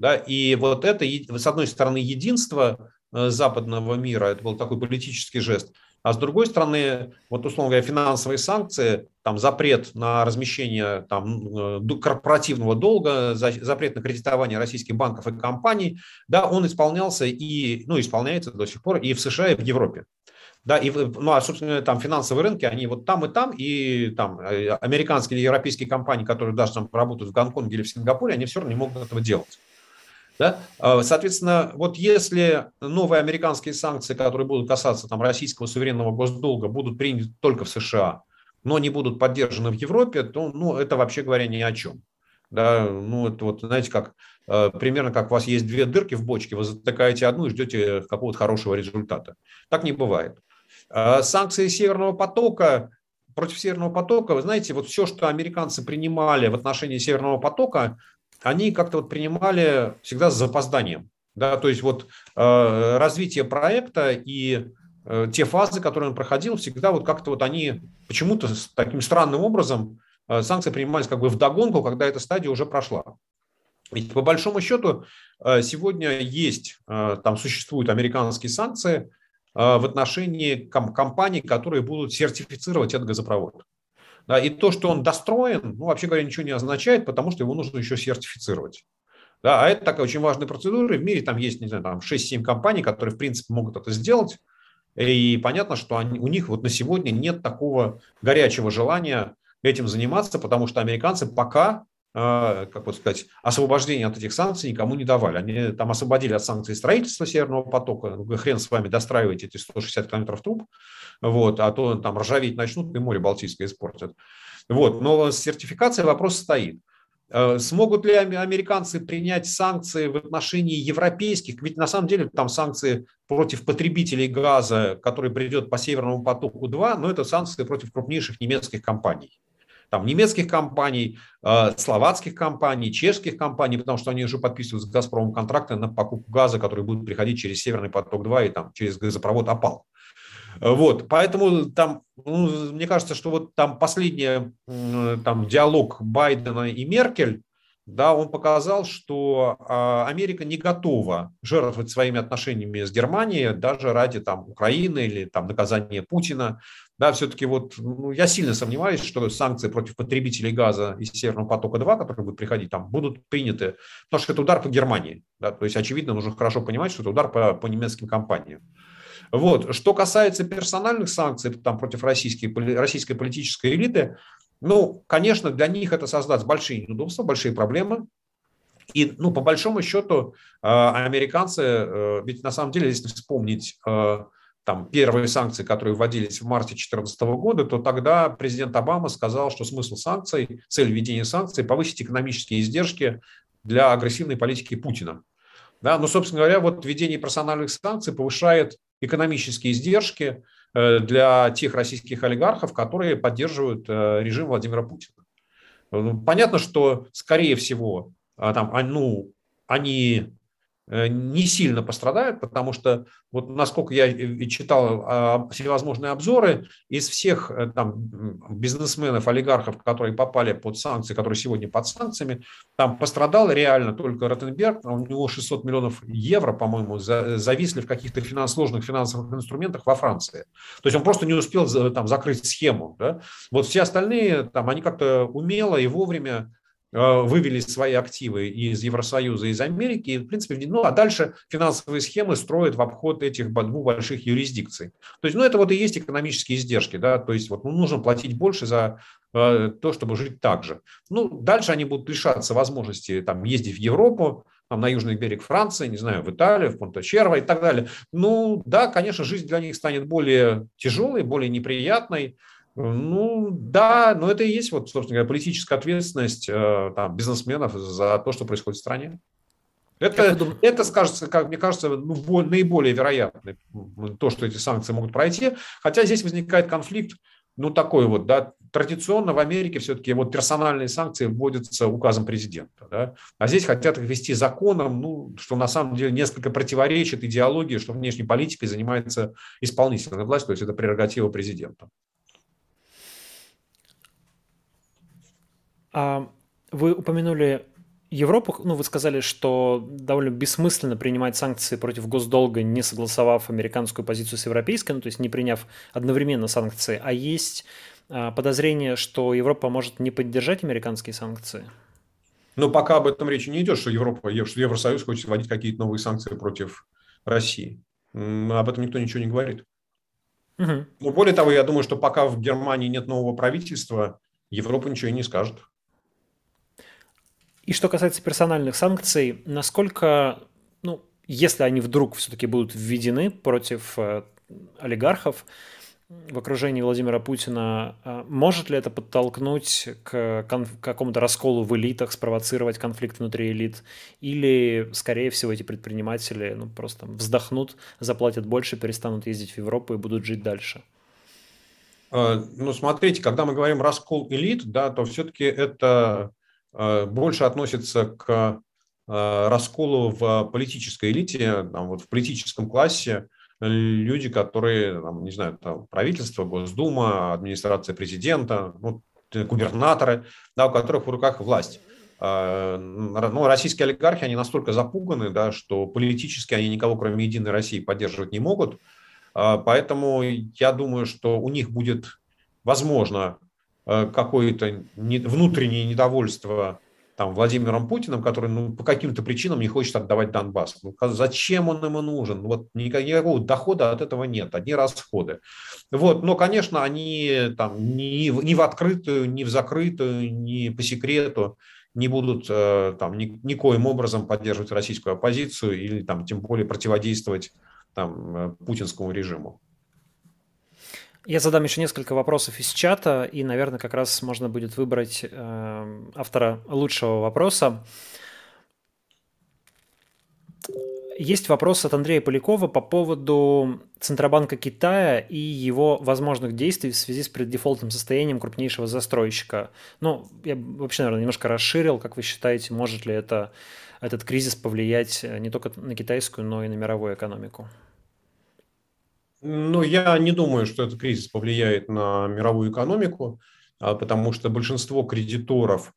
Да, и вот это, с одной стороны, единство западного мира, это был такой политический жест, а с другой стороны, вот условно говоря, финансовые санкции, там запрет на размещение там, э, корпоративного долга, запрет на кредитование российских банков и компаний, да, он исполнялся и, ну, исполняется до сих пор и в США, и в Европе. Да, и, ну, а, собственно, там финансовые рынки, они вот там и там, и там э, американские и европейские компании, которые даже там работают в Гонконге или в Сингапуре, они все равно не могут этого делать. Да? А, соответственно, вот если новые американские санкции, которые будут касаться там, российского суверенного госдолга, будут приняты только в США, но не будут поддержаны в Европе, то ну, это вообще говоря ни о чем. Да, ну, это вот, знаете, как э, примерно как у вас есть две дырки в бочке, вы затыкаете одну и ждете какого-то хорошего результата. Так не бывает. А санкции Северного потока, против Северного потока, вы знаете, вот все, что американцы принимали в отношении Северного потока, они как-то вот принимали всегда с запозданием. Да, то есть вот э, развитие проекта и э, те фазы, которые он проходил, всегда вот как-то вот они почему-то таким странным образом э, санкции принимались как бы в догонку, когда эта стадия уже прошла. Ведь по большому счету э, сегодня есть, э, там существуют американские санкции в отношении компаний, которые будут сертифицировать этот газопровод. Да, и то, что он достроен, ну, вообще говоря, ничего не означает, потому что его нужно еще сертифицировать. Да, а это такая очень важная процедура. В мире там есть, не знаю, там 6-7 компаний, которые, в принципе, могут это сделать. И понятно, что они, у них вот на сегодня нет такого горячего желания этим заниматься, потому что американцы пока, как вот сказать, освобождение от этих санкций никому не давали. Они там освободили от санкций строительства Северного потока. Ну, хрен с вами достраиваете эти 160 километров труб, вот, а то там ржаветь начнут и море Балтийское испортят. Вот, но с сертификацией вопрос стоит. Э, смогут ли американцы принять санкции в отношении европейских? Ведь на самом деле там санкции против потребителей газа, который придет по Северному потоку-2, но это санкции против крупнейших немецких компаний. Там немецких компаний, э, словацких компаний, чешских компаний, потому что они уже подписывают с «Газпромом» контракты на покупку газа, который будет приходить через Северный поток-2 и там, через газопровод «Опал». Вот, поэтому там, ну, мне кажется, что вот там последний там, диалог Байдена и Меркель, да, он показал, что а, Америка не готова жертвовать своими отношениями с Германией даже ради там, Украины или там, наказания Путина. Да, все-таки вот ну, я сильно сомневаюсь, что санкции против потребителей газа из Северного потока-2, которые будут приходить, там, будут приняты, потому что это удар по Германии. Да, то есть, очевидно, нужно хорошо понимать, что это удар по, по немецким компаниям. Вот. Что касается персональных санкций там, против российской, российской политической элиты, ну, конечно, для них это создаст большие неудобства, большие проблемы. И, ну, по большому счету, э, американцы, э, ведь на самом деле, если вспомнить э, там, первые санкции, которые вводились в марте 2014 года, то тогда президент Обама сказал, что смысл санкций, цель введения санкций – повысить экономические издержки для агрессивной политики Путина. Да, но, собственно говоря, вот введение персональных санкций повышает экономические издержки для тех российских олигархов, которые поддерживают э, режим Владимира Путина. Ну, понятно, что, скорее всего, а, там, а, ну, они Э, не сильно пострадают, потому что, вот насколько я читал а, всевозможные обзоры, из всех э, там, бизнесменов, олигархов, которые попали под санкции, которые сегодня под санкциями, там пострадал реально только Ротенберг, а у него 600 миллионов евро, по-моему, зависли в каких-то финанс, сложных финансовых инструментах во Франции. То есть он просто не успел там, закрыть схему. Да? Вот все остальные, там, они как-то умело и вовремя Э, вывели свои активы из Евросоюза, из Америки, и, в принципе, ну, а дальше финансовые схемы строят в обход этих двух больших юрисдикций. То есть, ну, это вот и есть экономические издержки, да, то есть, вот, ну, нужно платить больше за э, то, чтобы жить так же. Ну, дальше они будут лишаться возможности там ездить в Европу, там, на южный берег Франции, не знаю, в Италию, в Понто-Черво и так далее. Ну, да, конечно, жизнь для них станет более тяжелой, более неприятной, ну да, но это и есть, вот, собственно говоря, политическая ответственность э, там, бизнесменов за то, что происходит в стране. Это, это скажется, как мне кажется, ну, наиболее вероятно, то, что эти санкции могут пройти. Хотя здесь возникает конфликт, ну, такой вот, да, традиционно в Америке все-таки вот персональные санкции вводятся указом президента, да, а здесь хотят их ввести законом, ну, что на самом деле несколько противоречит идеологии, что внешней политикой занимается исполнительная власть, то есть это прерогатива президента. Вы упомянули Европу, ну, вы сказали, что довольно бессмысленно принимать санкции против госдолга, не согласовав американскую позицию с европейской, ну, то есть не приняв одновременно санкции. А есть а, подозрение, что Европа может не поддержать американские санкции? Но пока об этом речи не идет, что Европа, что Евросоюз хочет вводить какие-то новые санкции против России. Об этом никто ничего не говорит. Угу. Но более того, я думаю, что пока в Германии нет нового правительства, Европа ничего и не скажет. И что касается персональных санкций, насколько, ну, если они вдруг все-таки будут введены против э, олигархов в окружении Владимира Путина, э, может ли это подтолкнуть к какому-то расколу в элитах, спровоцировать конфликт внутри элит? Или, скорее всего, эти предприниматели ну, просто вздохнут, заплатят больше, перестанут ездить в Европу и будут жить дальше? Э, ну, смотрите, когда мы говорим раскол элит, да, то все-таки это больше относится к э, расколу в политической элите, там, вот в политическом классе люди, которые, там, не знаю, там, правительство, Госдума, администрация президента, ну, губернаторы, да, у которых в руках власть. а, ну, российские олигархи, они настолько запуганы, да, что политически они никого, кроме Единой России, поддерживать не могут. Поэтому я думаю, что у них будет, возможно, э, какое-то внутреннее недовольство там, Владимиром Путиным, который ну, по каким-то причинам не хочет отдавать Донбасс. Ну, зачем он ему нужен? Вот никакого дохода от этого нет, одни расходы. Вот, но, конечно, они там ни, ни в открытую, ни в закрытую, ни по секрету не будут э, там ни, никоим образом поддерживать российскую оппозицию или там тем более противодействовать там э, путинскому режиму. Я задам еще несколько вопросов из чата, и, наверное, как раз можно будет выбрать э, автора лучшего вопроса. Есть вопрос от Андрея Полякова по поводу Центробанка Китая и его возможных действий в связи с преддефолтным состоянием крупнейшего застройщика. Ну, я вообще, наверное, немножко расширил. Как вы считаете, может ли это, этот кризис повлиять не только на китайскую, но и на мировую экономику? Ну, я не думаю, что этот кризис повлияет на мировую экономику, а, потому что большинство кредиторов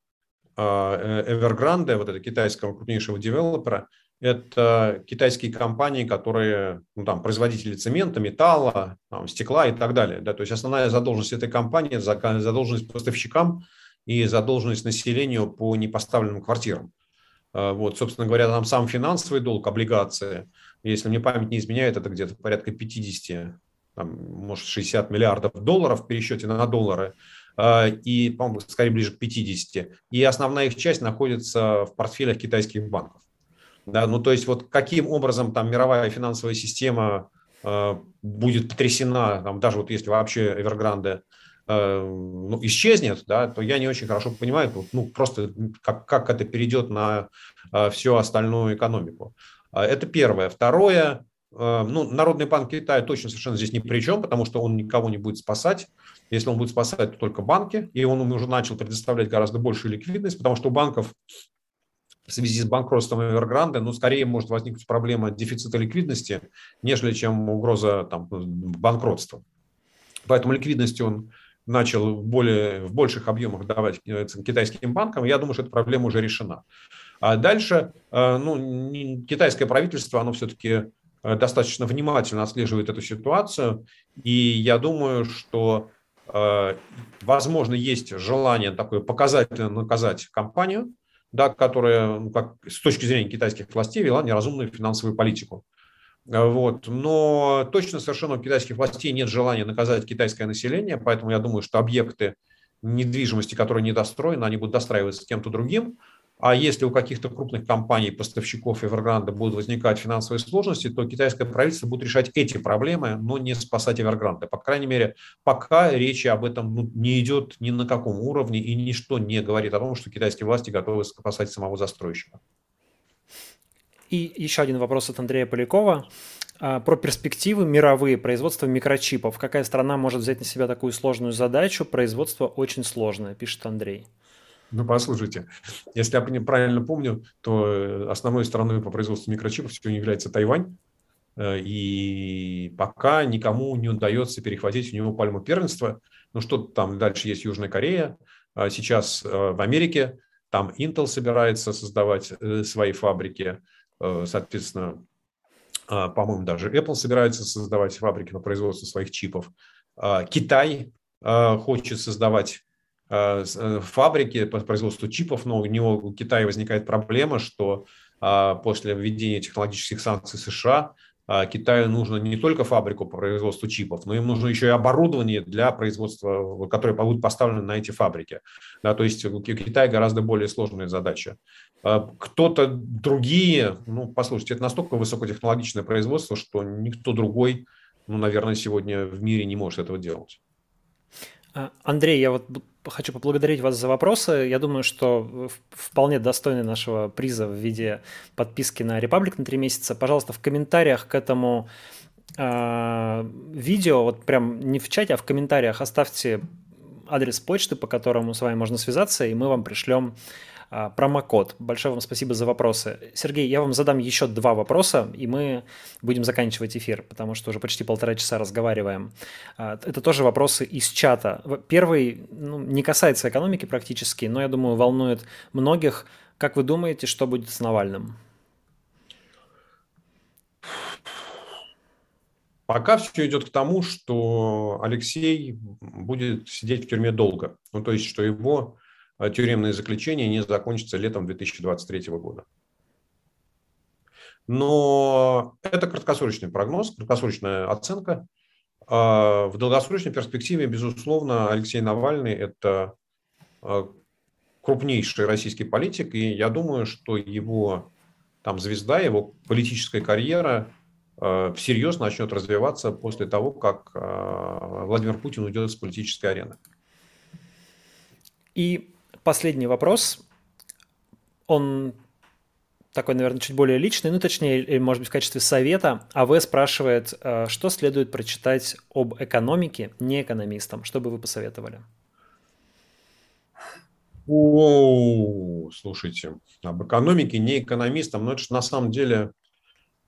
а, э, Evergrande, вот этого китайского крупнейшего девелопера, это китайские компании, которые, ну, там, производители цемента, металла, там, стекла и так далее. Да? То есть основная задолженность этой компании – задолженность поставщикам и задолженность населению по непоставленным квартирам. А, вот, собственно говоря, там сам финансовый долг, облигации, если мне память не изменяет, это где-то порядка 50, там, может, 60 миллиардов долларов в пересчете на доллары – а, и, по-моему, скорее ближе к 50. И основная их часть находится в портфелях китайских банков. Да, ну, то есть вот каким образом там мировая финансовая система э, будет потрясена, там, даже вот если вообще Эвергранде э, ну, исчезнет, да, то я не очень хорошо понимаю, ну, просто как, как это перейдет на э, всю остальную экономику. Это первое. Второе, ну, Народный банк Китая точно совершенно здесь ни при чем, потому что он никого не будет спасать. Если он будет спасать, то только банки, и он уже начал предоставлять гораздо большую ликвидность, потому что у банков в связи с банкротством Evergrande, ну, скорее может возникнуть проблема дефицита ликвидности, нежели чем угроза там, банкротства. Поэтому ликвидности он начал более, в больших объемах давать э, китайским банкам. Я думаю, что эта проблема уже решена. А дальше, э, ну, китайское правительство, оно все-таки э, достаточно внимательно отслеживает эту ситуацию. И я думаю, что, возможно, есть желание такое показательно наказать компанию, да, которая ну, как, с точки зрения китайских властей вела неразумную финансовую политику. Вот. Но точно совершенно у китайских властей нет желания наказать китайское население, поэтому я думаю, что объекты недвижимости, которые недостроены, они будут достраиваться кем-то другим, а если у каких-то крупных компаний, поставщиков Evergrande будут возникать финансовые сложности, то китайское правительство будет решать эти проблемы, но не спасать Evergrande. По крайней мере, пока речи об этом ну, не идет ни на каком уровне и ничто не говорит о том, что китайские власти готовы спасать самого застройщика. И еще один вопрос от Андрея Полякова а, про перспективы мировые производства микрочипов. Какая страна может взять на себя такую сложную задачу? Производство очень сложное, пишет Андрей. Ну, послушайте, если я правильно помню, то э, основной страной по производству микрочипов сегодня является Тайвань. Э, и пока никому не удается перехватить у него пальму первенства. Ну, что там дальше есть Южная Корея. А сейчас э, в Америке там Intel собирается создавать свои фабрики. Соответственно, по-моему, даже Apple собирается создавать фабрики по производству своих чипов. Китай хочет создавать фабрики по производству чипов, но у него у Китая возникает проблема, что а, после введения технологических санкций США а, Китаю нужно не только фабрику по производству чипов, но им нужно еще и оборудование для производства, которое будет поставлено на эти фабрики. Да, то есть у Китая гораздо более сложная задача. А, кто-то другие, ну, послушайте, это настолько высокотехнологичное производство, что никто другой, ну, наверное, сегодня в мире не может этого делать. Андрей, я вот хочу поблагодарить вас за вопросы. Я думаю, что вполне достойны нашего приза в виде подписки на Republic на три месяца. Пожалуйста, в комментариях к этому э, видео, вот прям не в чате, а в комментариях оставьте адрес почты, по которому с вами можно связаться, и мы вам пришлем промокод. Большое вам спасибо за вопросы. Сергей, я вам задам еще два вопроса, и мы будем заканчивать эфир, потому что уже почти полтора часа разговариваем. А, это тоже вопросы из чата. Первый ну, не касается экономики практически, но, я думаю, волнует многих. Как вы думаете, что будет с Навальным? Пока все идет к тому, что Алексей будет сидеть в тюрьме долго. Ну, то есть, что его тюремное заключение не закончится летом 2023 года. Но это краткосрочный прогноз, краткосрочная оценка. А в долгосрочной перспективе, безусловно, Алексей Навальный – это э, крупнейший российский политик, и я думаю, что его там звезда, его политическая карьера – всерьез начнет развиваться после того, как Владимир Путин уйдет с политической арены. И последний вопрос. Он такой, наверное, чуть более личный, ну, точнее, может быть, в качестве совета. АВ спрашивает, э, что следует прочитать об экономике не экономистам? Что бы вы посоветовали? О, слушайте, об экономике не экономистам, но это же на самом деле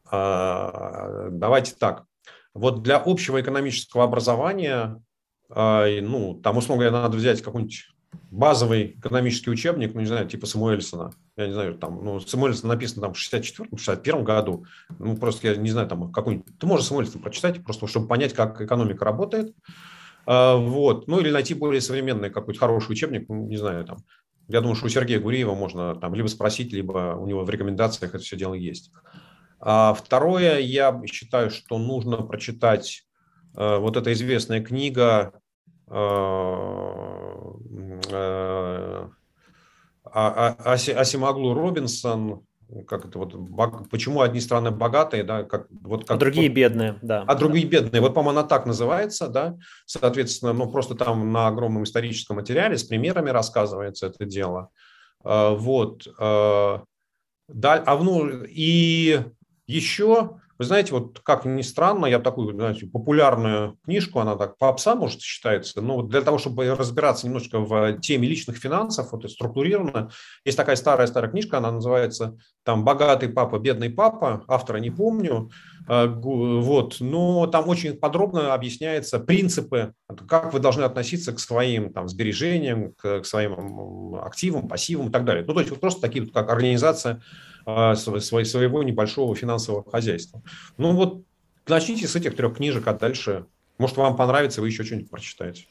а, давайте так. Вот для общего экономического образования, а, ну, там, условно говоря, надо взять какой-нибудь базовый экономический учебник, ну, не знаю, типа Самуэльсона. Я не знаю, там, ну, Самуэльсон написано там в 64-61 году. Ну, просто я не знаю, там, какой-нибудь... Ты можешь Самуэльсон прочитать, просто чтобы понять, как экономика работает. А, вот. Ну, или найти более современный какой-то хороший учебник, ну, не знаю, там. Я думаю, что у Сергея Гуриева можно там либо спросить, либо у него в рекомендациях это все дело есть. А второе, я считаю, что нужно прочитать э, вот эта известная книга э, э, Асимаглу Робинсон, как это вот, почему одни страны богатые, да, как вот как, а другие вот, бедные, да. А другие бедные, вот, по-моему, она так называется, да, соответственно, ну, просто там на огромном историческом материале с примерами рассказывается это дело, вот, да, а ну, и еще, вы знаете, вот как ни странно, я такую, знаете, популярную книжку, она так попса, может, считается, но вот для того, чтобы разбираться немножечко в теме личных финансов, вот и структурированно, есть такая старая-старая книжка, она называется там «Богатый папа, бедный папа», автора не помню, э, вот, но там очень подробно объясняются принципы, как вы должны относиться к своим там, сбережениям, к, к своим активам, пассивам и так далее. Ну, то есть вот просто такие, как организация своего небольшого финансового хозяйства. Ну вот начните с этих трех книжек, а дальше, может, вам понравится, вы еще что-нибудь прочитаете.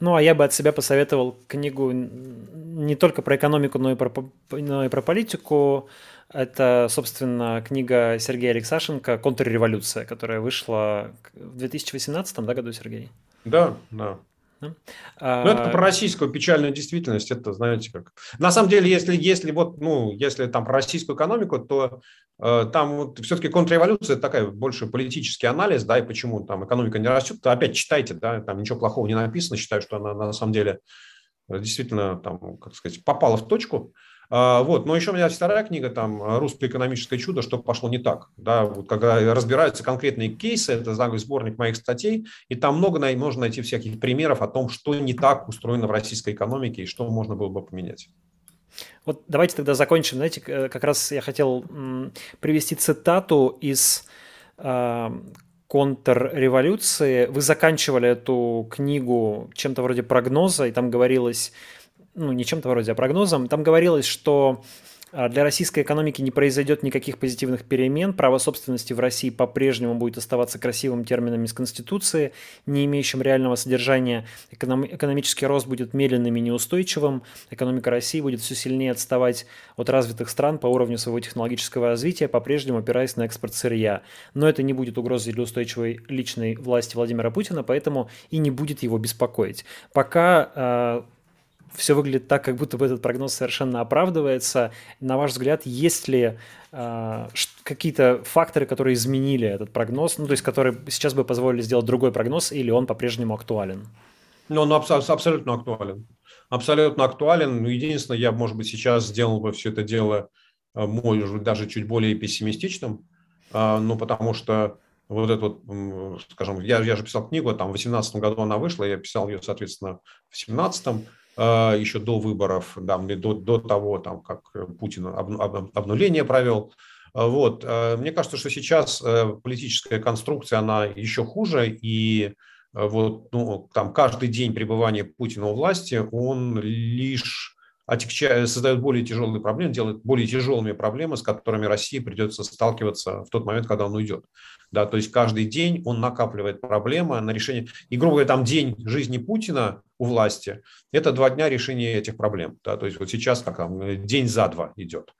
Ну, а я бы от себя посоветовал книгу не только про экономику, но и про, но и про политику. Это, собственно, книга Сергея Алексашенко «Контрреволюция», которая вышла в 2018 да, году, Сергей? Да, да. Ну, это про российскую печальную действительность, это, знаете, как... На самом деле, если, если вот, ну, если там про российскую экономику, то э, там вот все-таки контрреволюция – это такая больше политический анализ, да, и почему там экономика не растет, то опять читайте, да, там ничего плохого не написано, считаю, что она на самом деле действительно, там, как сказать, попала в точку. А, вот. Но еще у меня вторая книга, там, «Русское экономическое чудо. Что пошло не так». Да, вот, когда разбираются конкретные кейсы, это сборник моих статей, и там много можно найти всяких примеров о том, что не так устроено в российской экономике и что можно было бы поменять. Вот давайте тогда закончим. Знаете, как раз я хотел привести цитату из а, контрреволюции. Вы заканчивали эту книгу чем-то вроде прогноза, и там говорилось ну, не чем-то вроде, а прогнозом, там говорилось, что а, для российской экономики не произойдет никаких позитивных перемен. Право собственности в России по-прежнему будет оставаться красивым термином из Конституции, не имеющим реального содержания. Эконом- экономический рост будет медленным и неустойчивым. Экономика России будет все сильнее отставать от развитых стран по уровню своего технологического развития, по-прежнему опираясь на экспорт сырья. Но это не будет угрозой для устойчивой личной власти Владимира Путина, поэтому и не будет его беспокоить. Пока а, все выглядит так, как будто бы этот прогноз совершенно оправдывается. На ваш взгляд, есть ли э, какие-то факторы, которые изменили этот прогноз, ну, то есть которые сейчас бы позволили сделать другой прогноз, или он по-прежнему актуален? Ну, он абс- абсолютно актуален. Абсолютно актуален. Ну, единственное, я, может быть, сейчас сделал бы все это дело, э, может быть, даже чуть более пессимистичным, э, ну, потому что вот это вот, скажем, я, я же писал книгу, там в 2018 году она вышла, я писал ее, соответственно, в 2017 э, еще до выборов, да, до, до того, там, как Путин об, об, обнуление провел. Вот. Мне кажется, что сейчас политическая конструкция, она еще хуже, и вот, ну, там, каждый день пребывания Путина у власти, он лишь отягчает, создает более тяжелые проблемы, делает более тяжелыми проблемы, с которыми России придется сталкиваться в тот момент, когда он уйдет. Да, то есть каждый день он накапливает проблемы на решение. И, грубо говоря, там день жизни Путина у власти – это два дня решения этих проблем. Да, то есть вот сейчас как там, день за два идет.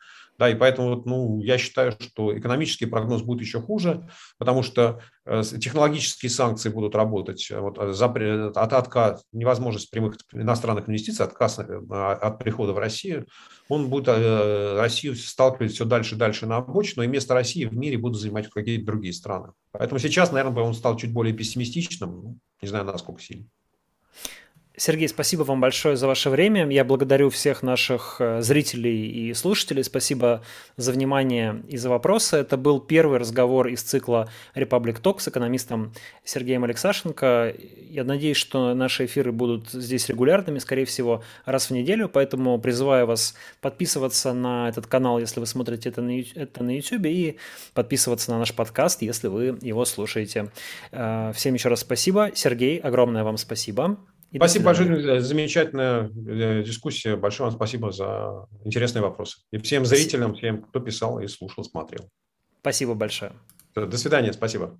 Да, и поэтому ну, я считаю, что экономический прогноз будет еще хуже, потому что э, технологические санкции будут работать. Вот, э, запрет, от, отказ, невозможность прямых иностранных инвестиций, отказ э, от прихода в Россию, он будет Россию сталкивать все дальше и дальше на обочину, и вместо России в мире будут занимать какие-то другие страны. Поэтому сейчас, наверное, он стал чуть более пессимистичным, ну, не знаю, насколько сильно. Сергей, спасибо вам большое за ваше время. Я благодарю всех наших э, зрителей и слушателей. Спасибо за внимание и за вопросы. Это был первый разговор из цикла Republic Talk с экономистом Сергеем Алексашенко. Я надеюсь, что наши эфиры будут здесь регулярными, скорее всего, раз в неделю. Поэтому призываю вас подписываться на этот канал, если вы смотрите это на, это на YouTube, и подписываться на наш подкаст, если вы его слушаете. Э, всем еще раз спасибо. Сергей, огромное вам спасибо. И спасибо большое, замечательная э, дискуссия. Большое вам спасибо за интересные вопросы. И всем зрителям, всем, кто писал и слушал, смотрел. Спасибо большое. До свидания, спасибо.